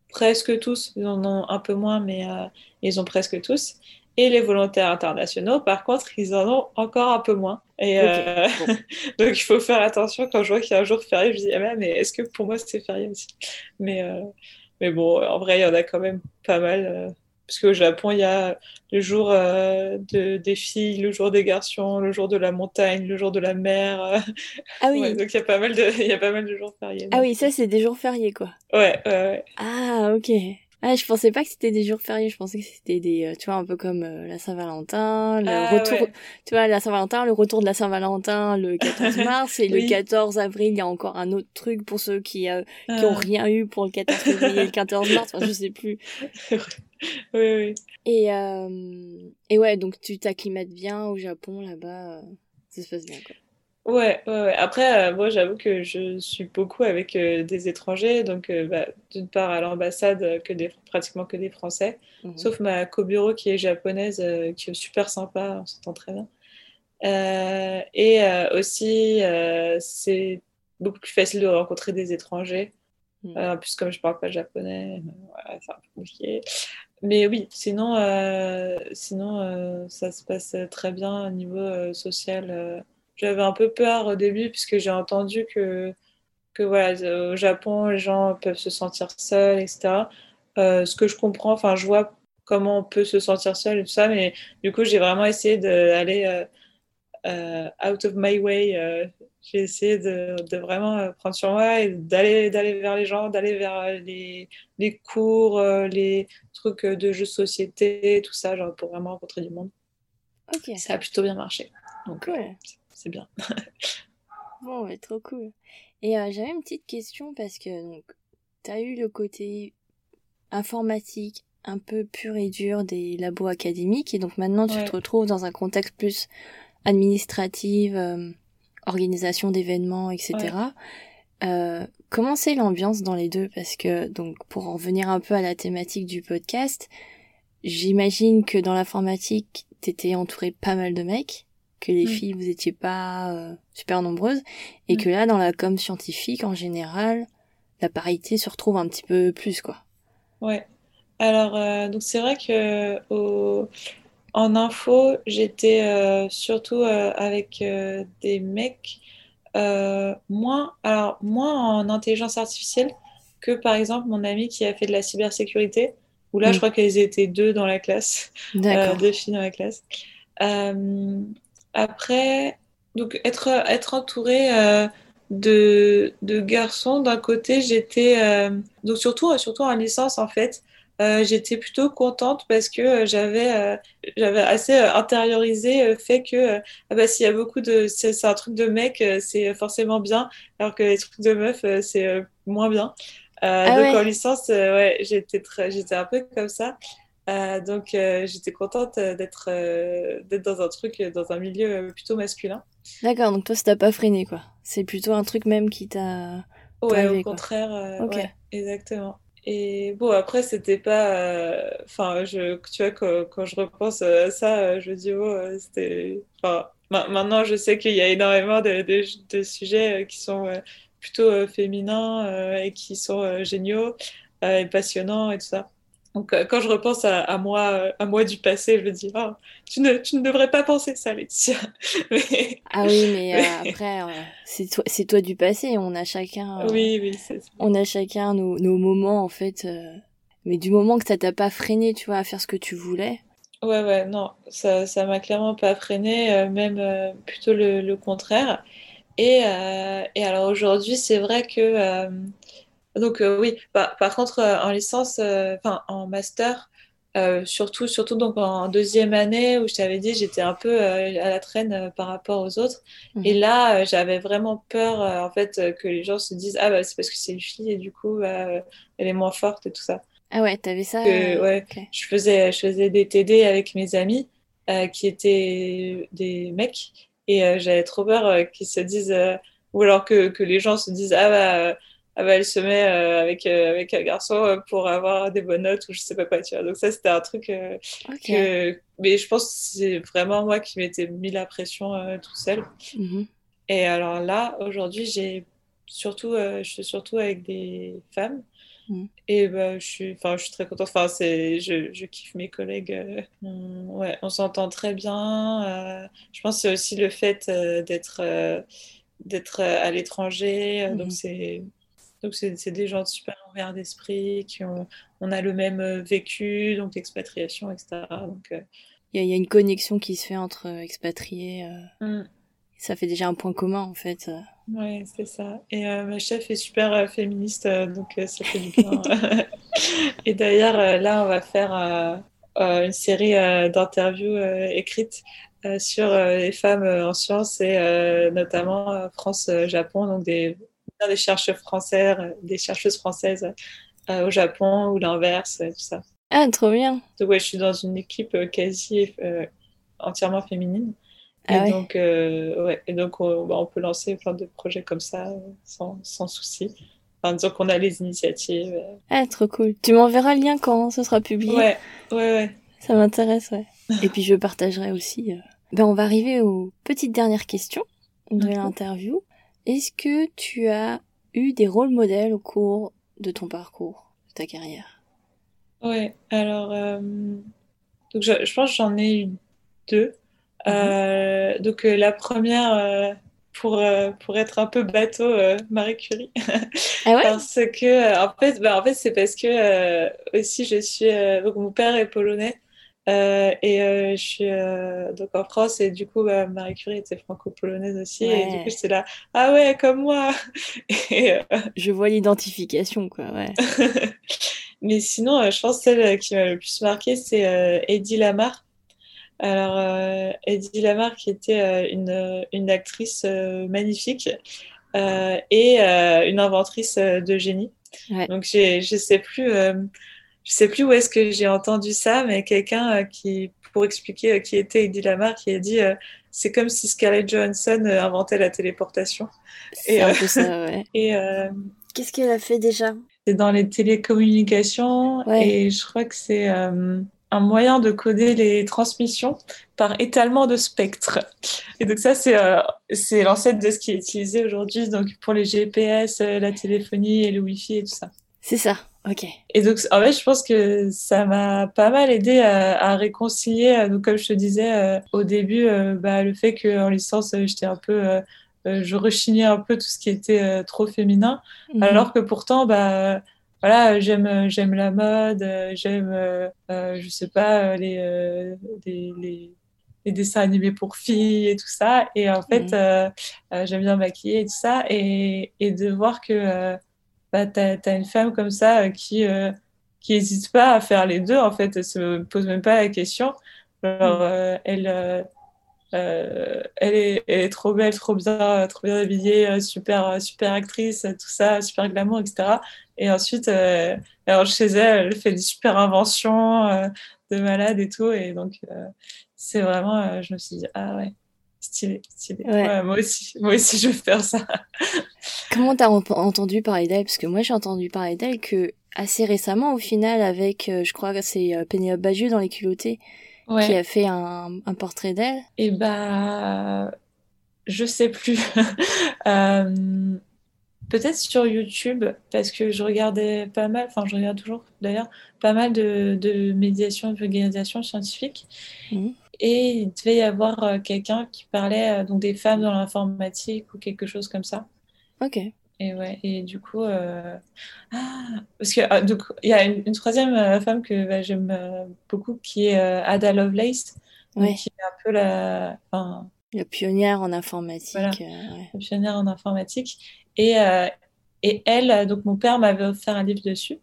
presque tous, ils en ont un peu moins, mais euh, ils ont presque tous. Et les volontaires internationaux, par contre, ils en ont encore un peu moins. Et donc, il faut faire attention quand je vois qu'il y a un jour férié. Je dis, ah, mais est-ce que pour moi, c'est férié aussi? Mais, mais bon, en vrai, il y en a quand même pas mal. Parce qu'au Japon, il y a le jour euh, de, des filles, le jour des garçons, le jour de la montagne, le jour de la mer. Ah oui. donc il y, a pas mal de, il y a pas mal de jours fériés. Ah oui, ça, c'est des jours fériés, quoi. Ouais, ouais, ouais. Ah, ok. Ah, je pensais pas que c'était des jours fériés, je pensais que c'était des, euh, tu vois, un peu comme euh, la Saint-Valentin, le ah, retour, tu vois, la Saint-Valentin, le retour de la Saint-Valentin le 14 mars, et le 14 avril, il y a encore un autre truc pour ceux qui, euh, qui ont ah. rien eu pour le 14 février et le 14 mars, enfin, je sais plus. oui, oui. Et, et ouais, donc tu t'acclimates bien au Japon, là-bas, ça se passe bien, quoi. Ouais, ouais, après, euh, moi, j'avoue que je suis beaucoup avec euh, des étrangers, donc euh, bah, d'une part à l'ambassade, que des, pratiquement que des Français, mhm. sauf ma co-bureau qui est japonaise, qui est super sympa, on s'entend très bien. et aussi, c'est beaucoup plus facile de rencontrer des étrangers, mhm. en plus, comme je parle pas japonais, c'est un peu compliqué. Mais oui, sinon, sinon ça se passe très bien au niveau social j'avais un peu peur au début puisque j'ai entendu que, que voilà, au Japon, les gens peuvent se sentir seuls, etc. Euh, ce que je comprends, enfin, je vois comment on peut se sentir seul et tout ça, mais du coup, j'ai vraiment essayé d'aller euh, euh, out of my way. j'ai essayé de, de, vraiment prendre sur moi et d'aller vers les gens, d'aller vers les, les cours, les trucs de jeux de société, tout ça, genre pour vraiment rencontrer du monde. Ok. Ça a plutôt bien marché. Donc, c'est bien. bon, mais trop cool. Et euh, j'avais une petite question parce que donc tu as eu le côté informatique un peu pur et dur des labos académiques et donc maintenant tu te retrouves dans un contexte plus administratif, euh, organisation d'événements, etc. Euh, comment c'est l'ambiance dans les deux? Parce que donc pour en revenir un peu à la thématique du podcast, j'imagine que dans l'informatique t'étais entouré pas mal de mecs que les mm. filles vous étiez pas euh, super nombreuses et mm. que là dans la com scientifique en général la parité se retrouve un petit peu plus quoi. Ouais. Alors euh, donc c'est vrai que au... en info j'étais euh, surtout avec des mecs moins, alors, moins en intelligence artificielle que par exemple mon ami qui a fait de la cybersécurité, où là, je mm. crois qu'elles étaient deux dans la classe, deux filles dans la classe. Après, donc être, être entourée de, de garçons. D'un côté, j'étais euh, donc surtout surtout en licence en fait. Euh, j'étais plutôt contente parce que euh, j'avais j'avais assez intériorisé le fait que ah bah s'il y a beaucoup de c'est un truc de mec c'est forcément bien alors que les trucs de meuf c'est moins bien. Ah donc en licence ouais j'étais très j'étais un peu comme ça. Donc j'étais contente d'être d'être dans un truc dans un milieu plutôt masculin. D'accord, donc toi, ça t'a pas freiné, quoi. C'est plutôt un truc même qui t'a. Ouais, au contraire, euh, exactement. Et bon, après, c'était pas. Euh, enfin, je, tu vois, quand, je repense à ça, euh, je me dis, oh, c'était. Enfin, maintenant, je sais qu'il y a énormément de, de, sujets qui sont plutôt féminins et qui sont géniaux et passionnants et tout ça. Donc, euh, quand je repense à, moi, euh, à moi du passé, je me dis, oh, tu, ne, tu ne devrais pas penser ça, Laetitia. Ah oui, mais, euh, après, c'est toi, toi du passé. On a chacun. oui, oui, c'est On a chacun nos, nos moments, en fait. mais du moment que ça t'a pas freiné, tu vois, à faire ce que tu voulais. Ouais, ouais, non, ça, ça m'a clairement pas freiné, même plutôt le, le, contraire. Et, et alors aujourd'hui, c'est vrai que donc euh, oui, par, contre, euh, en licence, euh, enfin en master, surtout, surtout donc en deuxième année où je t'avais dit j'étais un peu à la traîne par rapport aux autres. Mhm. Et là, j'avais vraiment peur en fait que les gens se disent ah bah c'est parce que c'est une fille et du coup bah, elle est moins forte et tout ça. Ah ouais, t'avais ça. ouais, je faisais je faisais des TD avec mes amis qui étaient des mecs et j'avais trop peur qu'ils se disent ou alors que, que les gens se disent ah bah ah bah, elle se met euh, avec, euh, avec un garçon euh, pour avoir des bonnes notes ou je sais pas quoi, tu vois. Donc ça, c'était un truc que... Mais je pense que c'est vraiment moi qui m'étais mis la pression toute seule. Mhm. Et alors là, aujourd'hui, j'ai surtout, je suis surtout avec des femmes. Mhm. Et bah, je, suis, je suis très contente. Enfin, je, je kiffe mes collègues. On, ouais, on s'entend très bien. je pense que c'est aussi le fait d'être d'être à l'étranger. Donc, mhm. c'est donc, c'est des gens super ouverts d'esprit, qui ont on a le même euh, vécu, donc l'expatriation, etc. Donc, euh, il y, a une connexion qui se fait entre euh, expatriés. Mm. Ça fait déjà un point commun, en fait. Oui, c'est ça. Et ma chef est super féministe, donc ça fait du bien. et d'ailleurs, là, on va faire une série d'interviews écrites sur les femmes en sciences et notamment France-Japon, donc des des chercheurs français, des chercheuses françaises euh, au Japon ou l'inverse, tout ça. Ah, trop bien. Donc, ouais, je suis dans une équipe euh, quasi euh, entièrement féminine. Ah et, donc, ouais, et donc, on, bah, on, peut lancer plein de projets comme ça sans, sans souci. Enfin, disons qu'on a les initiatives. Ah, trop cool. Tu m'enverras le lien quand ce sera publié. Ouais, ouais, ouais. Ça m'intéresse, ouais. et puis, je partagerai aussi. Ben, on va arriver aux petites dernières questions de l'interview. Est-ce que tu as eu des rôles modèles au cours de ton parcours, de ta carrière? Ouais, alors, euh, donc je, pense que j'en ai eu deux. Mhm. Euh, donc euh, la première, pour, pour être un peu bateau, Marie Curie. Ah ouais? Parce que, en fait, bah, en fait c'est parce que aussi je suis, donc mon père est polonais. Euh, et euh, je suis euh, donc en France et du coup bah, Marie Curie était franco-polonaise aussi et du coup j'étais là ah ouais comme moi je vois l'identification quoi ouais. Mais sinon je pense celle qui m'a le plus marqué c'est Eddie Lamar. Alors Eddie Lamar qui était une, une actrice magnifique et une inventrice de génie. Donc je sais plus je sais plus où est-ce que j'ai entendu ça, mais quelqu'un euh, qui, pour expliquer euh, qui était Eddie Lamar, qui a dit euh, c'est comme si Scarlett Johansson inventait la téléportation. C'est un peu ça, ouais. Et qu'est-ce qu'elle a fait déjà? C'est dans les télécommunications et je crois que c'est un moyen de coder les transmissions par étalement de spectre. Et donc ça, c'est c'est l'ancêtre de ce qui est utilisé aujourd'hui donc pour les GPS, la téléphonie et le Wi-Fi et tout ça. C'est ça. Ok. Et donc, en fait, je pense que ça m'a pas mal aidé à, réconcilier, euh, donc, comme je te disais euh, au début, euh, bah, le fait qu'en licence, j'étais un peu je rechignais un peu tout ce qui était trop féminin, mhm. alors que pourtant, bah, voilà, j'aime j'aime la mode, j'aime, je sais pas, les, les, les, dessins animés pour filles et tout ça. Et en fait, mhm. j'aime bien maquiller et tout ça. Et, et de voir que bah, tu as, une femme comme ça qui qui n'hésite pas à faire les deux, en fait, elle se pose même pas la question. Alors, mm. elle, euh, elle, est, elle, est, trop belle, trop bien, trop bien habillée, euh, super, super actrice, tout ça, super glamour, etc. Et ensuite, euh, alors chez elle, elle fait des super inventions de malade et tout. Et donc, c'est vraiment, je me suis dit, ah ouais, stylé, stylé. moi aussi, moi aussi, je veux faire ça. Comment t'as entendu parler d'elle Parce que moi, j'ai entendu parler d'elle que assez récemment, au final, avec, je crois que c'est Pénélope Bagieux dans Les culottés qui a fait un, un portrait d'elle Eh bah, je sais plus. euh, Peut-être sur YouTube, parce que je regardais pas mal, enfin je regarde toujours d'ailleurs, pas mal de, de médiation et vulgarisation scientifique. Mmh. Et il devait y avoir euh, quelqu'un qui parlait euh, donc des femmes dans l'informatique ou quelque chose comme ça. Ok. Et ouais, et du coup, euh... ah, parce que ah, donc il y a une, troisième euh, femme que bah, j'aime euh, beaucoup qui est Ada Lovelace, qui est un peu la, enfin, la pionnière en informatique. Voilà, pionnière en informatique. Et, et elle, donc mon père m'avait offert un livre dessus.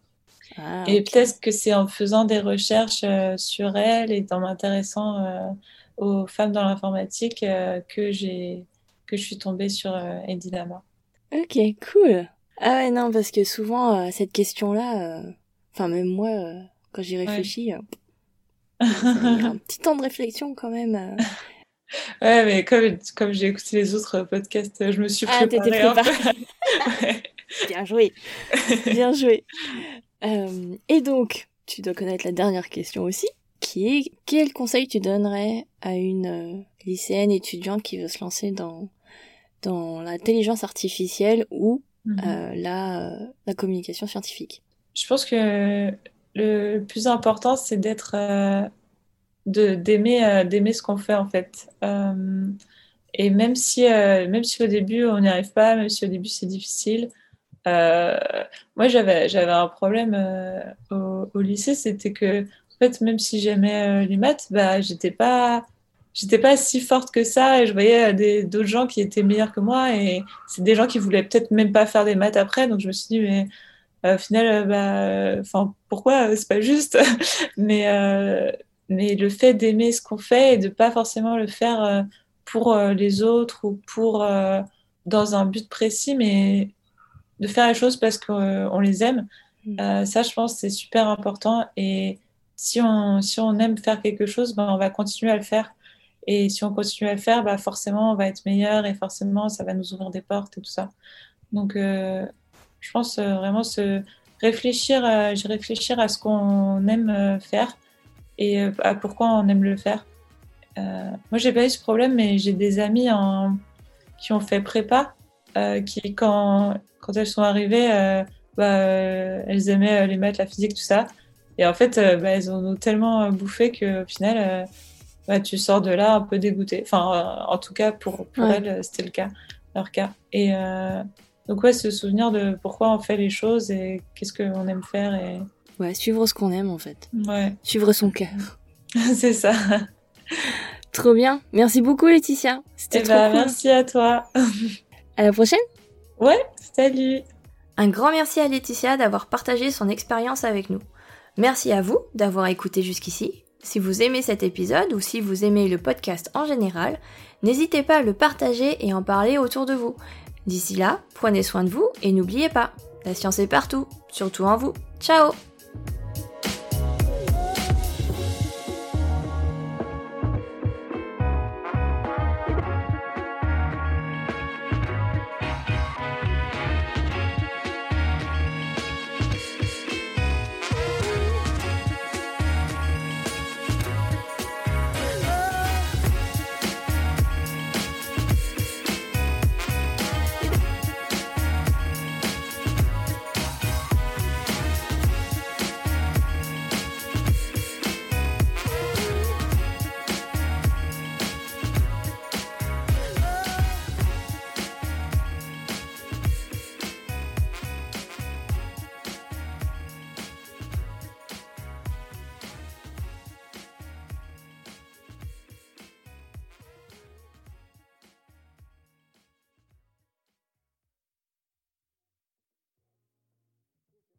Ah, et peut-être que c'est en faisant des recherches sur elle et en m'intéressant aux femmes dans l'informatique que j'ai que je suis tombée sur Eddie Lamar. Ok, cool. Ah ouais, non, parce que souvent, euh, cette question-là, euh, enfin, même moi, euh, quand j'y réfléchis, a un petit temps de réflexion quand même. Ouais, mais comme, comme j'ai écouté les autres podcasts, je me suis préparée. Ah, préparée. Bien joué. Bien joué. Et donc, tu dois connaître la dernière question aussi, qui est quel conseil tu donnerais à une lycéenne étudiante qui veut se lancer dans dans l'intelligence artificielle ou mhm. euh, la, la, communication scientifique? Je pense que le plus important, c'est d'être, euh, d'aimer, euh, d'aimer ce qu'on fait en fait. et même si, même si au début on n'y arrive pas, même si au début c'est difficile, moi j'avais, j'avais un problème au, au, lycée, c'était que en fait, même si j'aimais les maths, bah, j'étais pas j'étais pas si forte que ça et je voyais d'autres gens qui étaient meilleurs que moi et c'est des gens qui voulaient peut-être même pas faire des maths après. Donc je me suis dit mais euh, au final euh, bah enfin pourquoi euh, c'est pas juste? Mais mais le fait d'aimer ce qu'on fait et de pas forcément le faire pour les autres ou pour dans un but précis mais de faire les choses parce qu'on les aime mmh. ça je pense c'est super important et si on, si on aime faire quelque chose, ben, on va continuer à le faire et si on continue à le faire, bah forcément, on va être meilleur et forcément, ça va nous ouvrir des portes et tout ça. Donc, euh, je pense euh, vraiment se réfléchir, à, réfléchir à ce qu'on aime euh, faire et à pourquoi on aime le faire. moi, j'ai pas eu ce problème, mais j'ai des amis en, qui ont fait prépa, qui, quand, quand elles sont arrivées, bah, elles aimaient les maths, la physique, tout ça. Et en fait, bah, elles en ont tellement bouffé qu'au final, bah, tu sors de là un peu dégoûté. Enfin, euh, en tout cas, pour, pour elle, c'était le cas, leur cas. Et euh, donc, ouais, se souvenir de pourquoi on fait les choses et qu'est-ce qu'on aime faire. Et... Ouais, suivre ce qu'on aime, en fait. Ouais. Suivre son cœur. C'est ça. Trop bien. Merci beaucoup, Laetitia. C'était eh trop bah, Merci à toi. à la prochaine. Ouais, salut. Un grand merci à Laetitia d'avoir partagé son expérience avec nous. Merci à vous d'avoir écouté jusqu'ici si vous aimez cet épisode ou si vous aimez le podcast en général, n'hésitez pas à le partager et en parler autour de vous. D'ici là, prenez soin de vous et n'oubliez pas, la science est partout, surtout en vous. Ciao